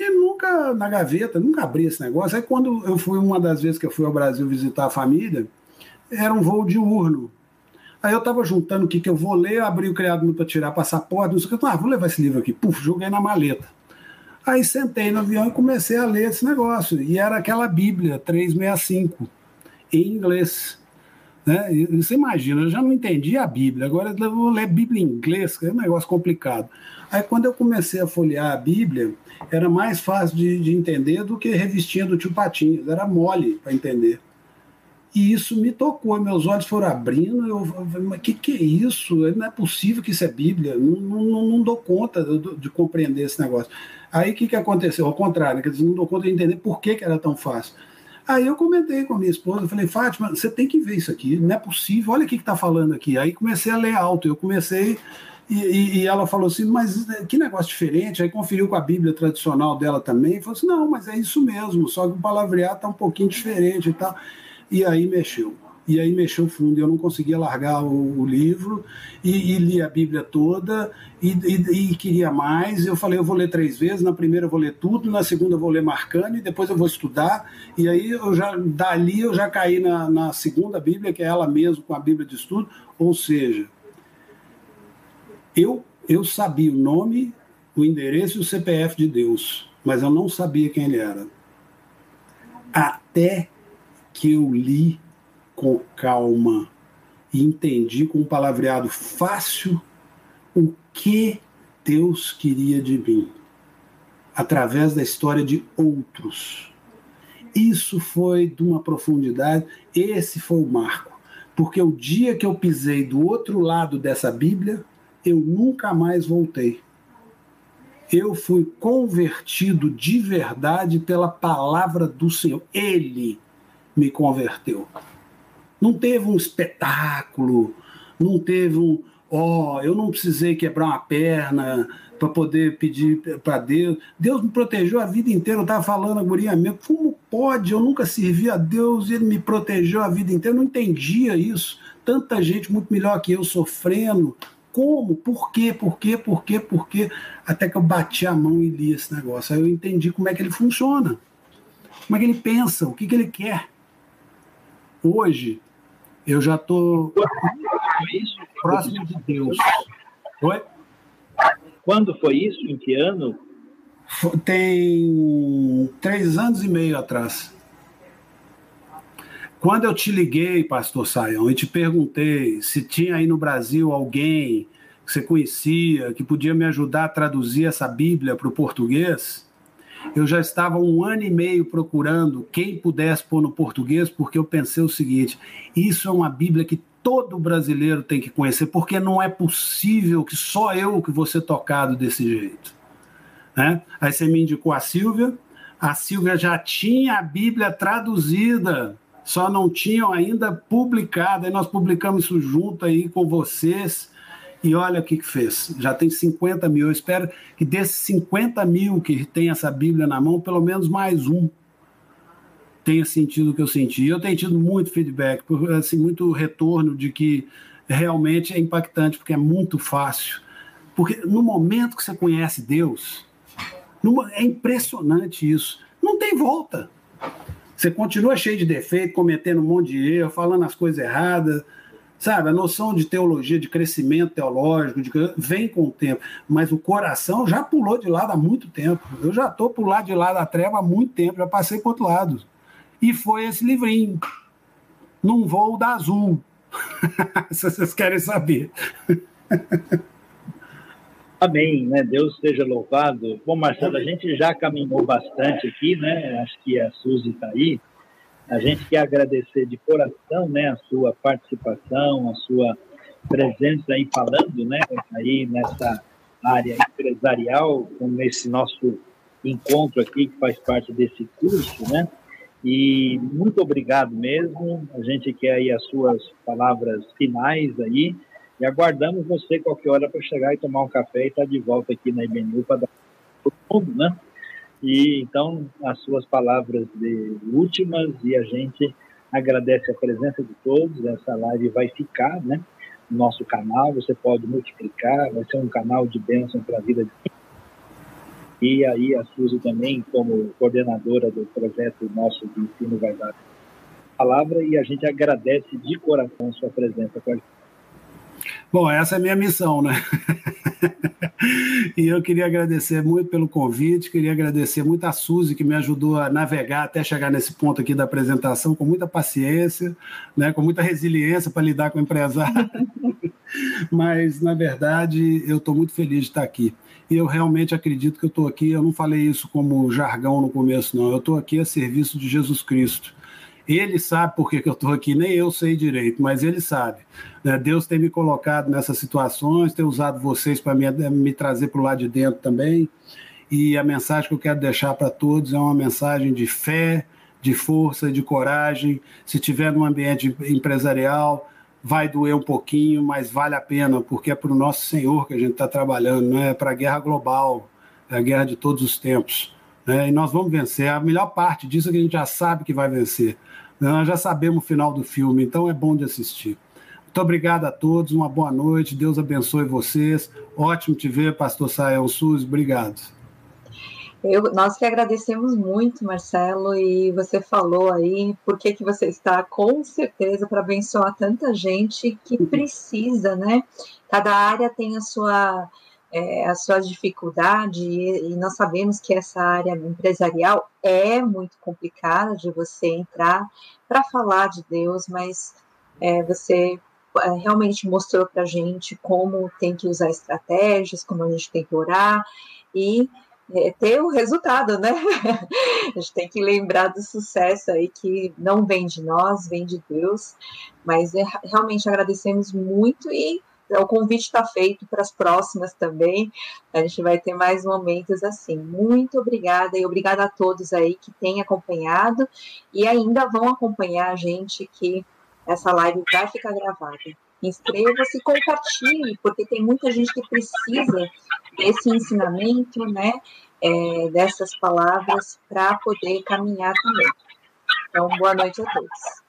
Speaker 2: E nunca na gaveta, nunca abri esse negócio. Aí quando eu fui, uma das vezes que eu fui ao Brasil visitar a família, era um voo diurno. Aí eu estava juntando o que, que eu vou ler, abri o criado mudo para tirar passaporte, não sei o que. Ah, vou levar esse livro aqui. Puf, joguei na maleta. Aí sentei no avião e comecei a ler esse negócio. E era aquela Bíblia 365, em inglês. Né? Você imagina, eu já não entendia a Bíblia, agora eu vou ler Bíblia em inglês, que é um negócio complicado. Aí quando eu comecei a folhear a Bíblia, era mais fácil de, de entender do que revistinha do tio Patinhas, era mole para entender. E isso me tocou, meus olhos foram abrindo, eu falei, mas o que, que é isso? Não é possível que isso é Bíblia, não, não, não dou conta de, de, compreender esse negócio. Aí o que, que aconteceu? Ao contrário, quer dizer, não dou conta de entender por que, que era tão fácil. Aí eu comentei com a minha esposa, falei, Fátima, você tem que ver isso aqui, não é possível, olha o que está falando aqui. Aí comecei a ler alto, eu comecei, E, e, e, ela falou assim, mas que negócio diferente. Aí conferiu com a Bíblia tradicional dela também. E falou assim, não, mas é isso mesmo, só que o palavreado está um pouquinho diferente e tal. E aí mexeu. E aí mexeu fundo. Eu não conseguia largar o, o livro e, e, li a Bíblia toda e, e, queria mais. Eu falei, eu vou ler três vezes. Na primeira eu vou ler tudo, na segunda eu vou ler marcando e depois eu vou estudar. E aí eu já dali eu já caí na, na segunda Bíblia, que é ela mesma com a Bíblia de estudo. Ou seja, eu, eu sabia o nome, o endereço e o CPF de Deus, mas eu não sabia quem ele era. Até que eu li com calma e entendi com um palavreado fácil o que Deus queria de mim, através da história de outros. Isso foi de uma profundidade, esse foi o marco. Porque o dia que eu pisei do outro lado dessa Bíblia, eu nunca mais voltei. Eu fui convertido de verdade pela palavra do Senhor. Ele me converteu. Não teve um espetáculo, não teve um, ó, oh, eu não precisei quebrar uma perna para poder pedir para Deus. Deus me protegeu a vida inteira. Eu estava falando a guria mesmo, como pode? Eu nunca servi a Deus e ele me protegeu a vida inteira. Eu não entendia isso. Tanta gente muito melhor que eu sofrendo, como? Por quê? Por quê? Por quê? Por quê? Até que eu bati a mão e li esse negócio. Aí eu entendi como é que ele funciona. Como é que ele pensa, o que, que ele quer. Hoje, eu já estou próximo de Deus.
Speaker 3: Oi? Quando foi isso? Em que ano?
Speaker 2: Tem três anos e meio atrás. Quando eu te liguei, pastor Saião, e te perguntei se tinha aí no Brasil alguém que você conhecia, que podia me ajudar a traduzir essa Bíblia para o português, eu já estava um ano e meio procurando quem pudesse pôr no português, porque eu pensei o seguinte: isso é uma Bíblia que todo brasileiro tem que conhecer, porque não é possível que só eu que vou ser tocado desse jeito. Né? Aí você me indicou a Silvia, a Silvia já tinha a Bíblia traduzida só não tinham ainda publicado. Aí nós publicamos isso junto aí com vocês. E olha o que, que fez. Já tem 50 mil. Eu espero que desses 50 mil que tem essa Bíblia na mão, pelo menos mais um tenha sentido o que eu senti. Eu tenho tido muito feedback, assim, muito retorno de que realmente é impactante, porque é muito fácil. Porque no momento que você conhece Deus, é impressionante isso. Não tem volta. Você continua cheio de defeito, cometendo um monte de erro, falando as coisas erradas. Sabe, a noção de teologia, de crescimento teológico, de, vem com o tempo, mas o coração já pulou de lado há muito tempo. Eu já estou por lá de lado da treva há muito tempo, já passei para outro lado. E foi esse livrinho, num voo da Azul, [laughs] se vocês querem saber.
Speaker 3: Amém, né? Deus seja louvado. Bom, Marcelo, a gente já caminhou bastante aqui, né? Acho que a Suzy está aí. A gente quer agradecer de coração, né, a sua participação, a sua presença aí falando, né, aí nessa área empresarial, com esse nosso encontro aqui que faz parte desse curso, né? E muito obrigado mesmo. A gente quer aí as suas palavras finais aí e aguardamos você qualquer hora para chegar e tomar um café e estar tá de volta aqui na IBNU para dar todo mundo, né? E então as suas palavras de últimas e a gente agradece a presença de todos. Essa live vai ficar, né? No nosso canal, você pode multiplicar, vai ser um canal de bênção para a vida de e aí a Suzy também, como coordenadora do projeto nosso de ensino, vai dar a palavra e a gente agradece de coração sua presença com a gente.
Speaker 2: Bom, essa é a minha missão, né? [laughs] e eu queria agradecer muito pelo convite, queria agradecer muito a Suzy, que me ajudou a navegar até chegar nesse ponto aqui da apresentação, com muita paciência, né, com muita resiliência para lidar com o empresário. [laughs] Mas, na verdade, eu estou muito feliz de estar aqui. E eu realmente acredito que eu estou aqui, eu não falei isso como jargão no começo, não. Eu estou aqui a serviço de Jesus Cristo. Ele sabe por que, eu estou aqui, nem eu sei direito, mas ele sabe. Né? Deus tem me colocado nessas situações, tem usado vocês para me, me trazer para o lado de dentro também. E a mensagem que eu quero deixar para todos é uma mensagem de fé, de força, de coragem. Se tiver num ambiente empresarial, vai doer um pouquinho, mas vale a pena, porque é para o nosso Senhor que a gente está trabalhando, não é para a guerra global, é a guerra de todos os tempos. Né? E nós vamos vencer. A melhor parte disso é que a gente já sabe que vai vencer. Nós já sabemos o final do filme, então é bom de assistir. Muito obrigado a todos, uma boa noite, Deus abençoe vocês. Ótimo te ver, pastor Sael Sus, obrigado.
Speaker 1: Eu, nós que agradecemos muito, Marcelo, e você falou aí por que, que você está com certeza para abençoar tanta gente que precisa, né? Cada área tem a sua, é, a sua dificuldade, e, e nós sabemos que essa área empresarial é muito complicada de você entrar para falar de Deus, mas é, você é, realmente mostrou para a gente como tem que usar estratégias, como a gente tem que orar e é, ter o resultado, né? [laughs] a gente tem que lembrar do sucesso aí que não vem de nós, vem de Deus, mas é, realmente agradecemos muito e o convite está feito para as próximas também. A gente vai ter mais momentos assim. Muito obrigada e obrigada a todos aí que têm acompanhado e ainda vão acompanhar a gente que essa live vai ficar gravada. Inscreva-se e compartilhe, porque tem muita gente que precisa desse ensinamento, né? É, dessas palavras para poder caminhar também. Então, boa noite a todos.